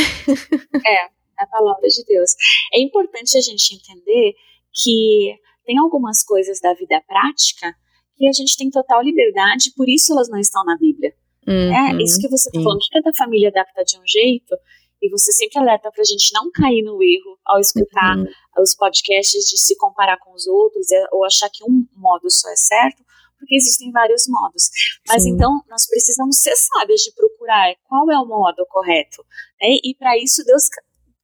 É, a palavra de Deus. É importante a gente entender que tem algumas coisas da vida prática que a gente tem total liberdade, por isso elas não estão na Bíblia. Uhum, é isso que você está falando, que cada família adapta de um jeito, e você sempre alerta para a gente não cair no erro ao escutar uhum. os podcasts de se comparar com os outros é, ou achar que um modo só é certo, porque existem vários modos. Mas Sim. então nós precisamos ser sábios de procurar qual é o modo correto. Né? E para isso Deus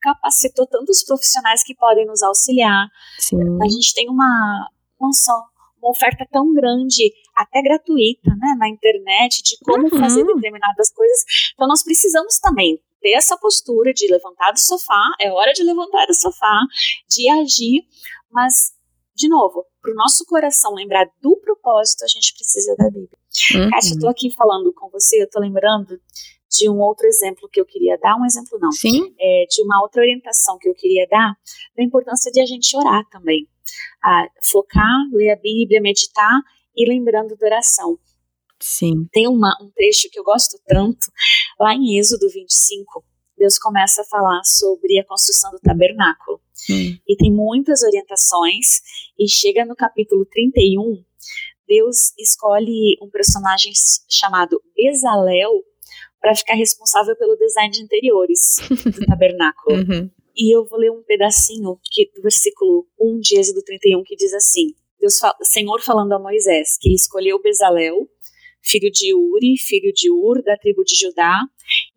capacitou tantos profissionais que podem nos auxiliar. Sim. A gente tem uma, nossa, uma oferta tão grande, até gratuita, né, na internet, de como uhum. fazer determinadas coisas. Então, nós precisamos também ter essa postura de levantar do sofá, é hora de levantar do sofá, de agir, mas, de novo, para o nosso coração lembrar do propósito, a gente precisa da Bíblia. Uhum. Kátia, eu estou aqui falando com você, eu estou lembrando de um outro exemplo que eu queria dar, um exemplo não, Sim. É, de uma outra orientação que eu queria dar, da importância de a gente orar também. A focar, ler a Bíblia, meditar e lembrando da oração. Sim. Tem uma, um trecho que eu gosto tanto, lá em Êxodo 25, Deus começa a falar sobre a construção do tabernáculo. Hum. E tem muitas orientações, e chega no capítulo 31, Deus escolhe um personagem chamado Bezalel para ficar responsável pelo design de interiores do tabernáculo. Uhum. E eu vou ler um pedacinho que, do versículo 1 de Êxodo 31 que diz assim: Deus fala, Senhor falando a Moisés que ele escolheu Bezalel, filho de Uri, filho de Ur, da tribo de Judá,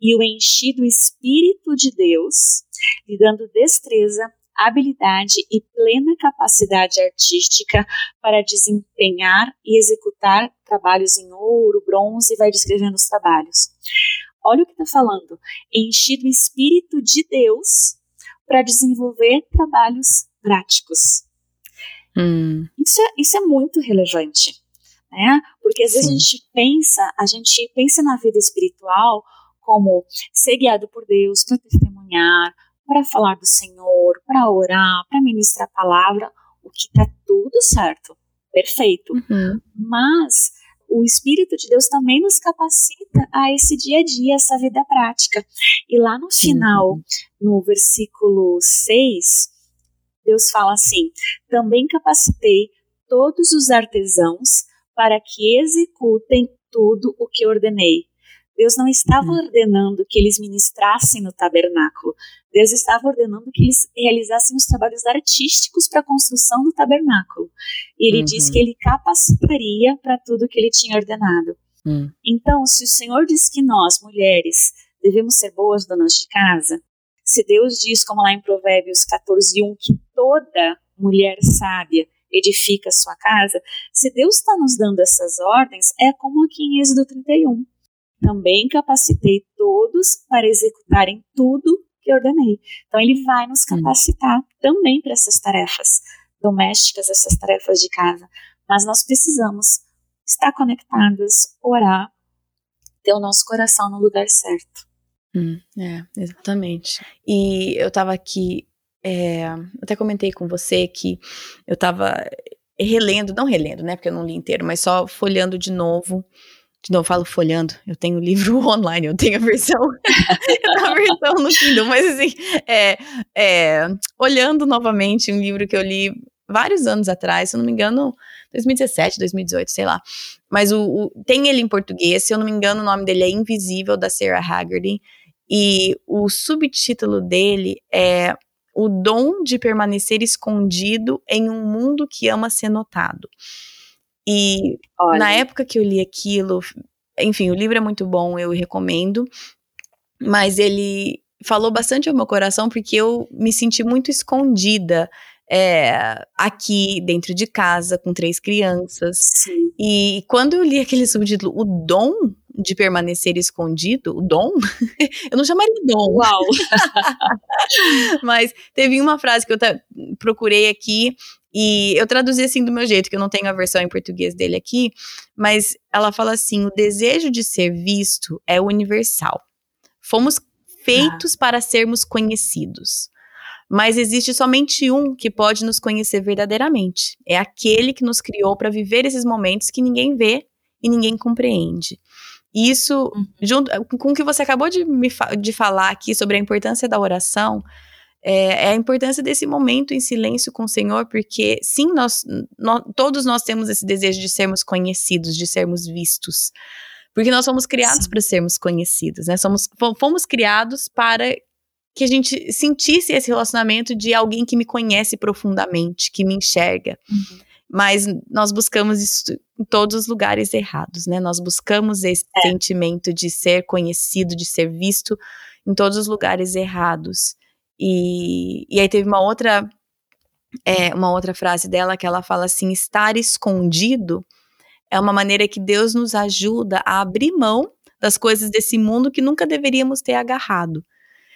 e o enchi do Espírito de Deus, lhe dando destreza, habilidade e plena capacidade artística para desempenhar e executar trabalhos em ouro, bronze, e vai descrevendo os trabalhos. Olha o que está falando. Enchido o Espírito de Deus para desenvolver trabalhos práticos. Hum. Isso, é, isso é muito relevante, né? Porque às Sim. vezes a gente pensa, a gente pensa na vida espiritual como ser guiado por Deus para testemunhar, para falar do Senhor, para orar, para ministrar a palavra, o que está tudo certo, perfeito. Uhum. Mas o Espírito de Deus também nos capacita a esse dia a dia, essa vida prática. E lá no final, uhum. no versículo 6, Deus fala assim: também capacitei todos os artesãos para que executem tudo o que ordenei. Deus não estava uhum. ordenando que eles ministrassem no tabernáculo. Deus estava ordenando que eles realizassem os trabalhos artísticos para a construção do tabernáculo. E ele uhum. diz que ele capacitaria para tudo que ele tinha ordenado. Uhum. Então, se o Senhor diz que nós, mulheres, devemos ser boas donas de casa, se Deus diz, como lá em Provérbios 14, 1, que toda mulher sábia edifica a sua casa, se Deus está nos dando essas ordens, é como aqui em Êxodo 31. Também capacitei todos para executarem tudo que ordenei. Então, ele vai nos capacitar também para essas tarefas domésticas, essas tarefas de casa. Mas nós precisamos estar conectadas, orar, ter o nosso coração no lugar certo. Hum, é, exatamente. E eu tava aqui, é, até comentei com você que eu tava relendo, não relendo, né, porque eu não li inteiro, mas só folhando de novo de novo, falo folhando. Eu tenho livro online, eu tenho a versão, a versão no Kindle, mas assim, é, é, olhando novamente um livro que eu li vários anos atrás, se eu não me engano, 2017, 2018, sei lá. Mas o, o, tem ele em português, se eu não me engano, o nome dele é Invisível, da Sarah Haggerty. E o subtítulo dele é O Dom de Permanecer Escondido em um Mundo que Ama Ser Notado. E Olha. na época que eu li aquilo, enfim, o livro é muito bom, eu recomendo, mas ele falou bastante ao meu coração porque eu me senti muito escondida é, aqui dentro de casa com três crianças. Sim. E quando eu li aquele subtítulo, o dom de permanecer escondido, o dom, eu não chamaria dom. Uau! Mas teve uma frase que eu procurei aqui e eu traduzi assim do meu jeito, que eu não tenho a versão em português dele aqui, mas ela fala assim: o desejo de ser visto é universal. Fomos feitos ah. para sermos conhecidos. Mas existe somente um que pode nos conhecer verdadeiramente. É aquele que nos criou para viver esses momentos que ninguém vê e ninguém compreende. Isso, uhum. junto com o que você acabou de, me de falar aqui sobre a importância da oração, é, é, a importância desse momento em silêncio com o Senhor, porque sim, nós, nós, todos nós temos esse desejo de sermos conhecidos, de sermos vistos. Porque nós fomos criados para sermos conhecidos, né? Somos, fomos criados para que a gente sentisse esse relacionamento de alguém que me conhece profundamente, que me enxerga. Uhum. Mas nós buscamos isso em todos os lugares errados, né? Nós buscamos esse é. sentimento de ser conhecido, de ser visto em todos os lugares errados. E, e aí teve uma outra, é, uma outra frase dela que ela fala assim: estar escondido é uma maneira que Deus nos ajuda a abrir mão das coisas desse mundo que nunca deveríamos ter agarrado.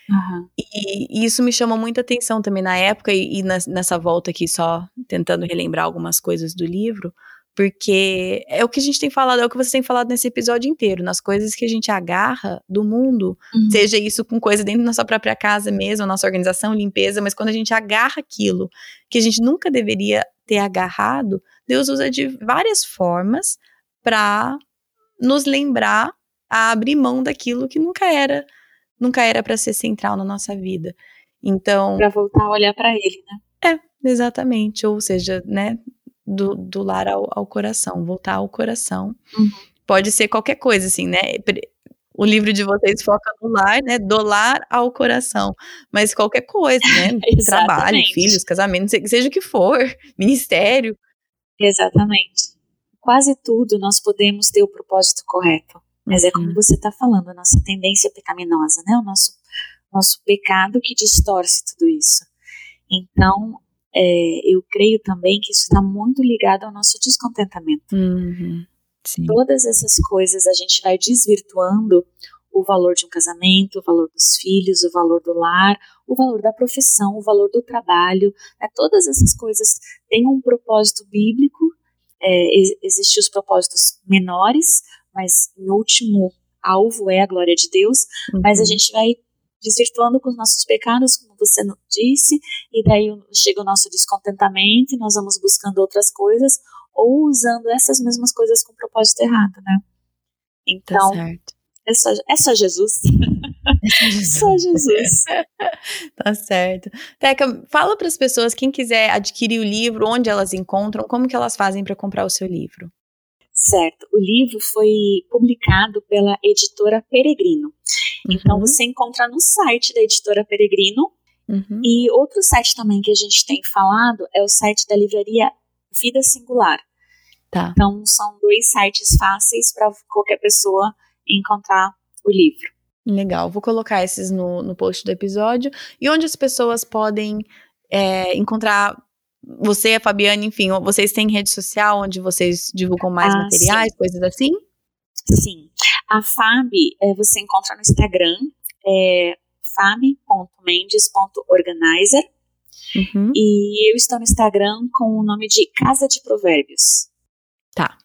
Uhum. E, e, isso me chamou muita atenção também na época e, e nessa volta aqui, só tentando relembrar algumas coisas do livro, porque é o que a gente tem falado, é o que você tem falado nesse episódio inteiro, nas coisas que a gente agarra do mundo, uhum. seja isso com coisa dentro da nossa própria casa mesmo, nossa organização, limpeza, mas quando a gente agarra aquilo que a gente nunca deveria ter agarrado, Deus usa de várias formas para nos lembrar a abrir mão daquilo que nunca era, nunca era para ser central na nossa vida. Então, para voltar a olhar para ele, né? É, exatamente, ou seja, né, do, do lar ao, ao coração, voltar ao coração. Uhum. Pode ser qualquer coisa, assim, né? O livro de vocês foca no lar, né? Do lar ao coração. Mas qualquer coisa, né? Trabalho, filhos, casamento, seja o que for, ministério. Exatamente. Quase tudo nós podemos ter o propósito correto. Mas é como uhum. você está falando, a nossa tendência pecaminosa, né? O nosso, nosso pecado que distorce tudo isso. Então, é, eu creio também que isso está muito ligado ao nosso descontentamento. Uhum. Todas essas coisas a gente vai desvirtuando o valor de um casamento, o valor dos filhos, o valor do lar, o valor da profissão, o valor do trabalho. Né? Todas essas coisas têm um propósito bíblico. É, Existem os propósitos menores, mas no último alvo é a glória de Deus. Uhum. Mas a gente vai desvirtuando com os nossos pecados, como você disse, e daí chega o nosso descontentamento e nós vamos buscando outras coisas ou usando essas mesmas coisas com propósito errado, né? Então, tá é, só, é só Jesus. É só Jesus. tá certo. Teca, fala para as pessoas, quem quiser adquirir o livro, onde elas encontram, como que elas fazem para comprar o seu livro? Certo. O livro foi publicado pela editora Peregrino. Então uhum. você encontra no site da editora Peregrino. Uhum. E outro site também que a gente tem falado é o site da livraria Vida Singular. Tá. Então são dois sites fáceis para qualquer pessoa encontrar o livro. Legal, vou colocar esses no, no post do episódio. E onde as pessoas podem é, encontrar você, a Fabiana, enfim, vocês têm rede social onde vocês divulgam mais ah, materiais, sim. coisas assim? Sim. A Fab, é, você encontra no Instagram, é fab.mendes.organizer. Uhum. E eu estou no Instagram com o nome de Casa de Provérbios. Tá.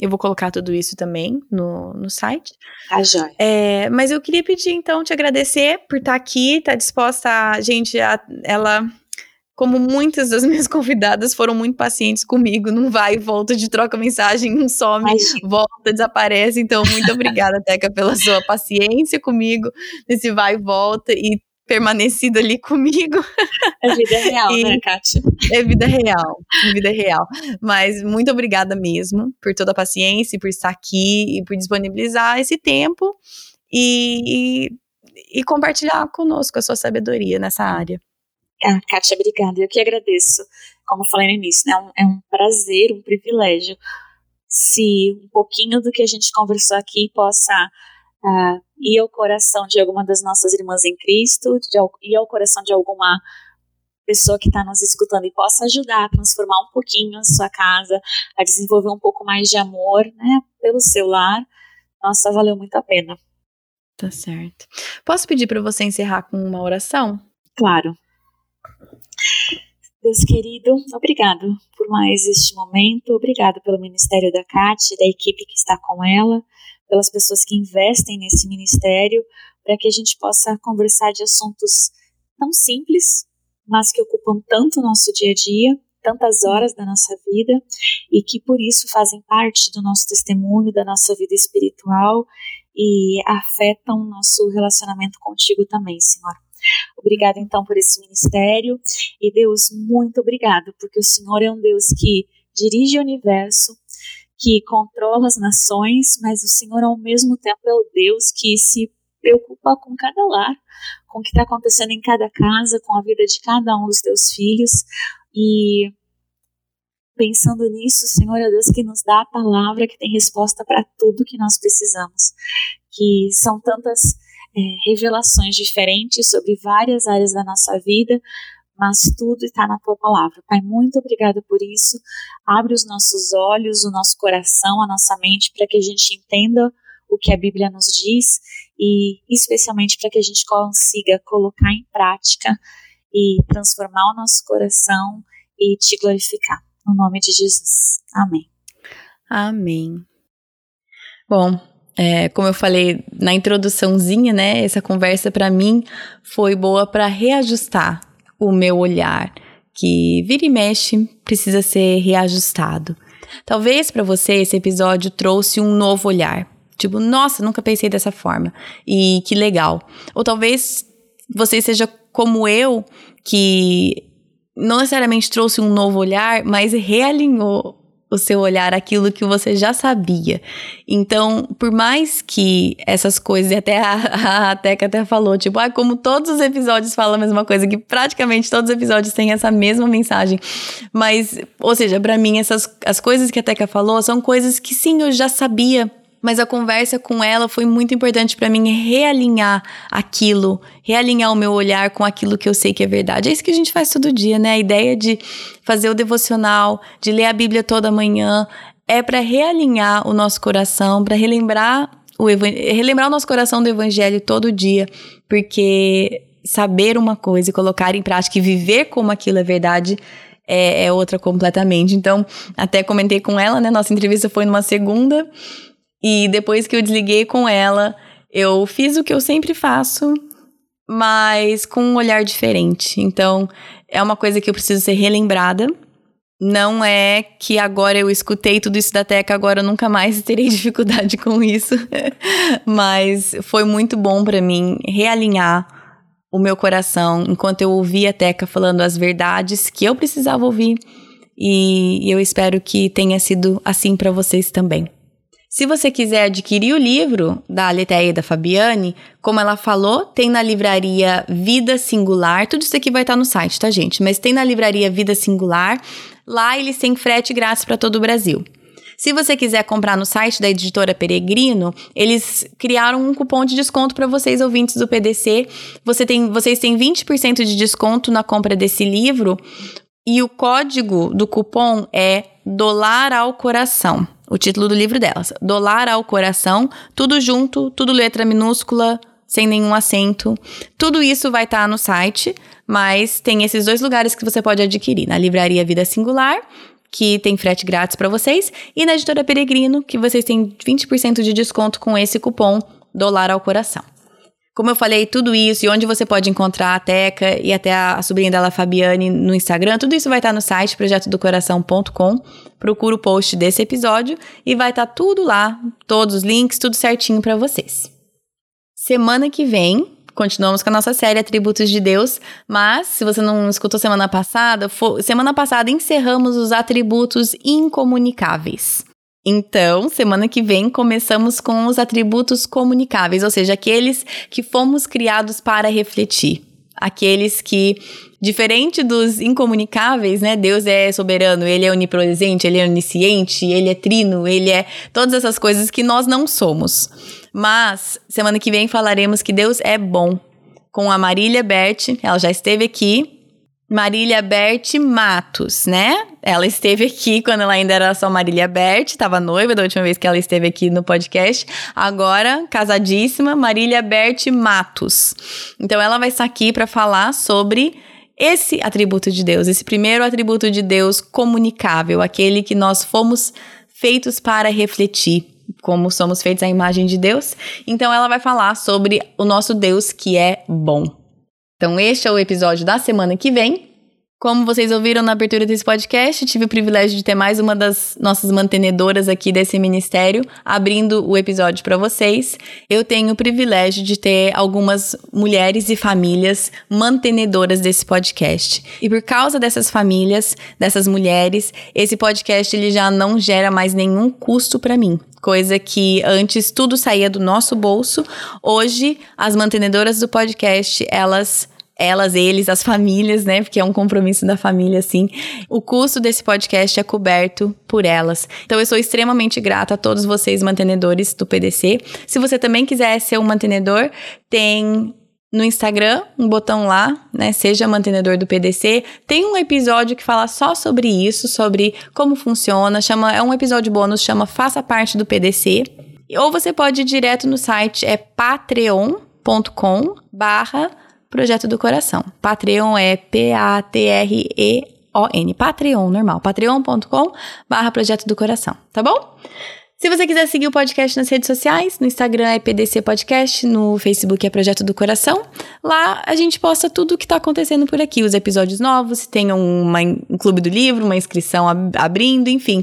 Eu vou colocar tudo isso também no, no site. Tá, joia. É, mas eu queria pedir, então, te agradecer por estar aqui, estar tá disposta a, gente, a, ela como muitas das minhas convidadas foram muito pacientes comigo, não vai e volta de troca mensagem, não some, volta, desaparece. Então, muito obrigada, Teca, pela sua paciência comigo, nesse vai e volta e permanecido ali comigo. É vida real, e, né, Kátia? É vida real, é vida real. Mas muito obrigada mesmo por toda a paciência, por estar aqui e por disponibilizar esse tempo e, e, e compartilhar conosco a sua sabedoria nessa área. Ah, Kátia, obrigada. Eu que agradeço. Como eu falei no início, né, é um, é um prazer, um privilégio se um pouquinho do que a gente conversou aqui possa uh, ir ao coração de alguma das nossas irmãs em Cristo, de, ir ao coração de alguma pessoa que está nos escutando e possa ajudar a transformar um pouquinho a sua casa, a desenvolver um pouco mais de amor, né, pelo seu lar, nossa, valeu muito a pena. Tá certo. Posso pedir para você encerrar com uma oração? Claro. Deus querido, obrigado por mais este momento, obrigado pelo ministério da Kátia, da equipe que está com ela, pelas pessoas que investem nesse ministério, para que a gente possa conversar de assuntos tão simples, mas que ocupam tanto o nosso dia a dia, tantas horas da nossa vida e que por isso fazem parte do nosso testemunho, da nossa vida espiritual e afetam o nosso relacionamento contigo também, Senhor. Obrigado então por esse ministério. E Deus, muito obrigado, porque o Senhor é um Deus que dirige o universo, que controla as nações, mas o Senhor ao mesmo tempo é o Deus que se preocupa com cada lar, com o que está acontecendo em cada casa, com a vida de cada um dos teus filhos. E pensando nisso, Senhor é Deus que nos dá a palavra que tem resposta para tudo que nós precisamos, que são tantas é, revelações diferentes sobre várias áreas da nossa vida, mas tudo está na tua palavra. Pai, muito obrigada por isso. Abre os nossos olhos, o nosso coração, a nossa mente, para que a gente entenda o que a Bíblia nos diz e, especialmente, para que a gente consiga colocar em prática e transformar o nosso coração e te glorificar. No nome de Jesus. Amém. Amém. Bom, é, como eu falei na introduçãozinha, né? Essa conversa para mim foi boa para reajustar o meu olhar, que vira e mexe precisa ser reajustado. Talvez para você esse episódio trouxe um novo olhar. Tipo, nossa, nunca pensei dessa forma. E que legal. Ou talvez você seja como eu, que não necessariamente trouxe um novo olhar, mas realinhou o seu olhar aquilo que você já sabia. Então, por mais que essas coisas, e até a, a Teca até falou, tipo, ah, como todos os episódios falam a mesma coisa, que praticamente todos os episódios têm essa mesma mensagem. Mas, ou seja, para mim, essas as coisas que a Teca falou são coisas que sim, eu já sabia mas a conversa com ela foi muito importante para mim realinhar aquilo, realinhar o meu olhar com aquilo que eu sei que é verdade. É isso que a gente faz todo dia, né? A ideia de fazer o devocional, de ler a Bíblia toda manhã, é para realinhar o nosso coração, para relembrar o relembrar o nosso coração do evangelho todo dia, porque saber uma coisa e colocar em prática e viver como aquilo é verdade é, é outra completamente. Então, até comentei com ela, né? Nossa entrevista foi numa segunda. E depois que eu desliguei com ela, eu fiz o que eu sempre faço, mas com um olhar diferente. Então, é uma coisa que eu preciso ser relembrada. Não é que agora eu escutei tudo isso da Teca, agora eu nunca mais terei dificuldade com isso. mas foi muito bom para mim realinhar o meu coração enquanto eu ouvia a Teca falando as verdades que eu precisava ouvir. E eu espero que tenha sido assim para vocês também. Se você quiser adquirir o livro da Aleteia da Fabiane, como ela falou, tem na livraria Vida Singular. Tudo isso aqui vai estar no site, tá, gente? Mas tem na livraria Vida Singular. Lá eles têm frete grátis para todo o Brasil. Se você quiser comprar no site da editora Peregrino, eles criaram um cupom de desconto para vocês ouvintes do PDC. Você tem, vocês têm 20% de desconto na compra desse livro e o código do cupom é Dolar ao Coração o título do livro delas. Dolar ao coração, tudo junto, tudo letra minúscula, sem nenhum acento. Tudo isso vai estar tá no site, mas tem esses dois lugares que você pode adquirir: na Livraria Vida Singular, que tem frete grátis para vocês, e na Editora Peregrino, que vocês têm 20% de desconto com esse cupom Dolar ao Coração. Como eu falei, tudo isso e onde você pode encontrar a Teca e até a, sobrinha dela, Fabiane, no Instagram, tudo isso vai estar no site projetodocoração.com. Procura o post desse episódio e vai estar tudo lá, todos os links, tudo certinho para vocês. Semana que vem, continuamos com a nossa série Atributos de Deus, mas se você não escutou semana passada, semana passada encerramos os atributos incomunicáveis. Então, semana que vem começamos com os atributos comunicáveis, ou seja, aqueles que fomos criados para refletir. Aqueles que, diferente dos incomunicáveis, né? Deus é soberano, ele é onipresente, ele é onisciente, ele é trino, ele é todas essas coisas que nós não somos. Mas, semana que vem falaremos que Deus é bom. Com a Marília Bert, ela já esteve aqui, Marília Bert Matos, né? Ela esteve aqui quando ela ainda era só Marília Bert, estava noiva da última vez que ela esteve aqui no podcast. Agora, casadíssima, Marília Bert Matos. Então, ela vai estar aqui para falar sobre esse atributo de Deus, esse primeiro atributo de Deus comunicável, aquele que nós fomos feitos para refletir, como somos feitos à imagem de Deus. Então, ela vai falar sobre o nosso Deus que é bom. Então, este é o episódio da semana que vem. Como vocês ouviram na abertura desse podcast, tive o privilégio de ter mais uma das nossas mantenedoras aqui desse ministério abrindo o episódio para vocês. Eu tenho o privilégio de ter algumas mulheres e famílias mantenedoras desse podcast. E por causa dessas famílias, dessas mulheres, esse podcast ele já não gera mais nenhum custo para mim coisa que antes tudo saía do nosso bolso. Hoje, as mantenedoras do podcast, elas elas, eles, as famílias, né? Porque é um compromisso da família, assim. O custo desse podcast é coberto por elas. Então, eu sou extremamente grata a todos vocês, mantenedores do PDC. Se você também quiser ser um mantenedor, tem no Instagram, um botão lá, né? Seja mantenedor do PDC. Tem um episódio que fala só sobre isso, sobre como funciona. Chama, é um episódio bônus, chama Faça Parte do PDC. Ou você pode ir direto no site, é patreon.com barra Projeto do Coração. Patreon é P-A-T-R-E-O-N. Patreon, normal. patreon.com barra Projeto do Coração, tá bom? Se você quiser seguir o podcast nas redes sociais, no Instagram é PDC Podcast, no Facebook é Projeto do Coração. Lá a gente posta tudo o que está acontecendo por aqui, os episódios novos, se tem uma, um clube do livro, uma inscrição ab abrindo, enfim.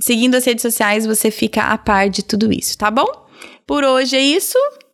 Seguindo as redes sociais, você fica a par de tudo isso, tá bom? Por hoje é isso.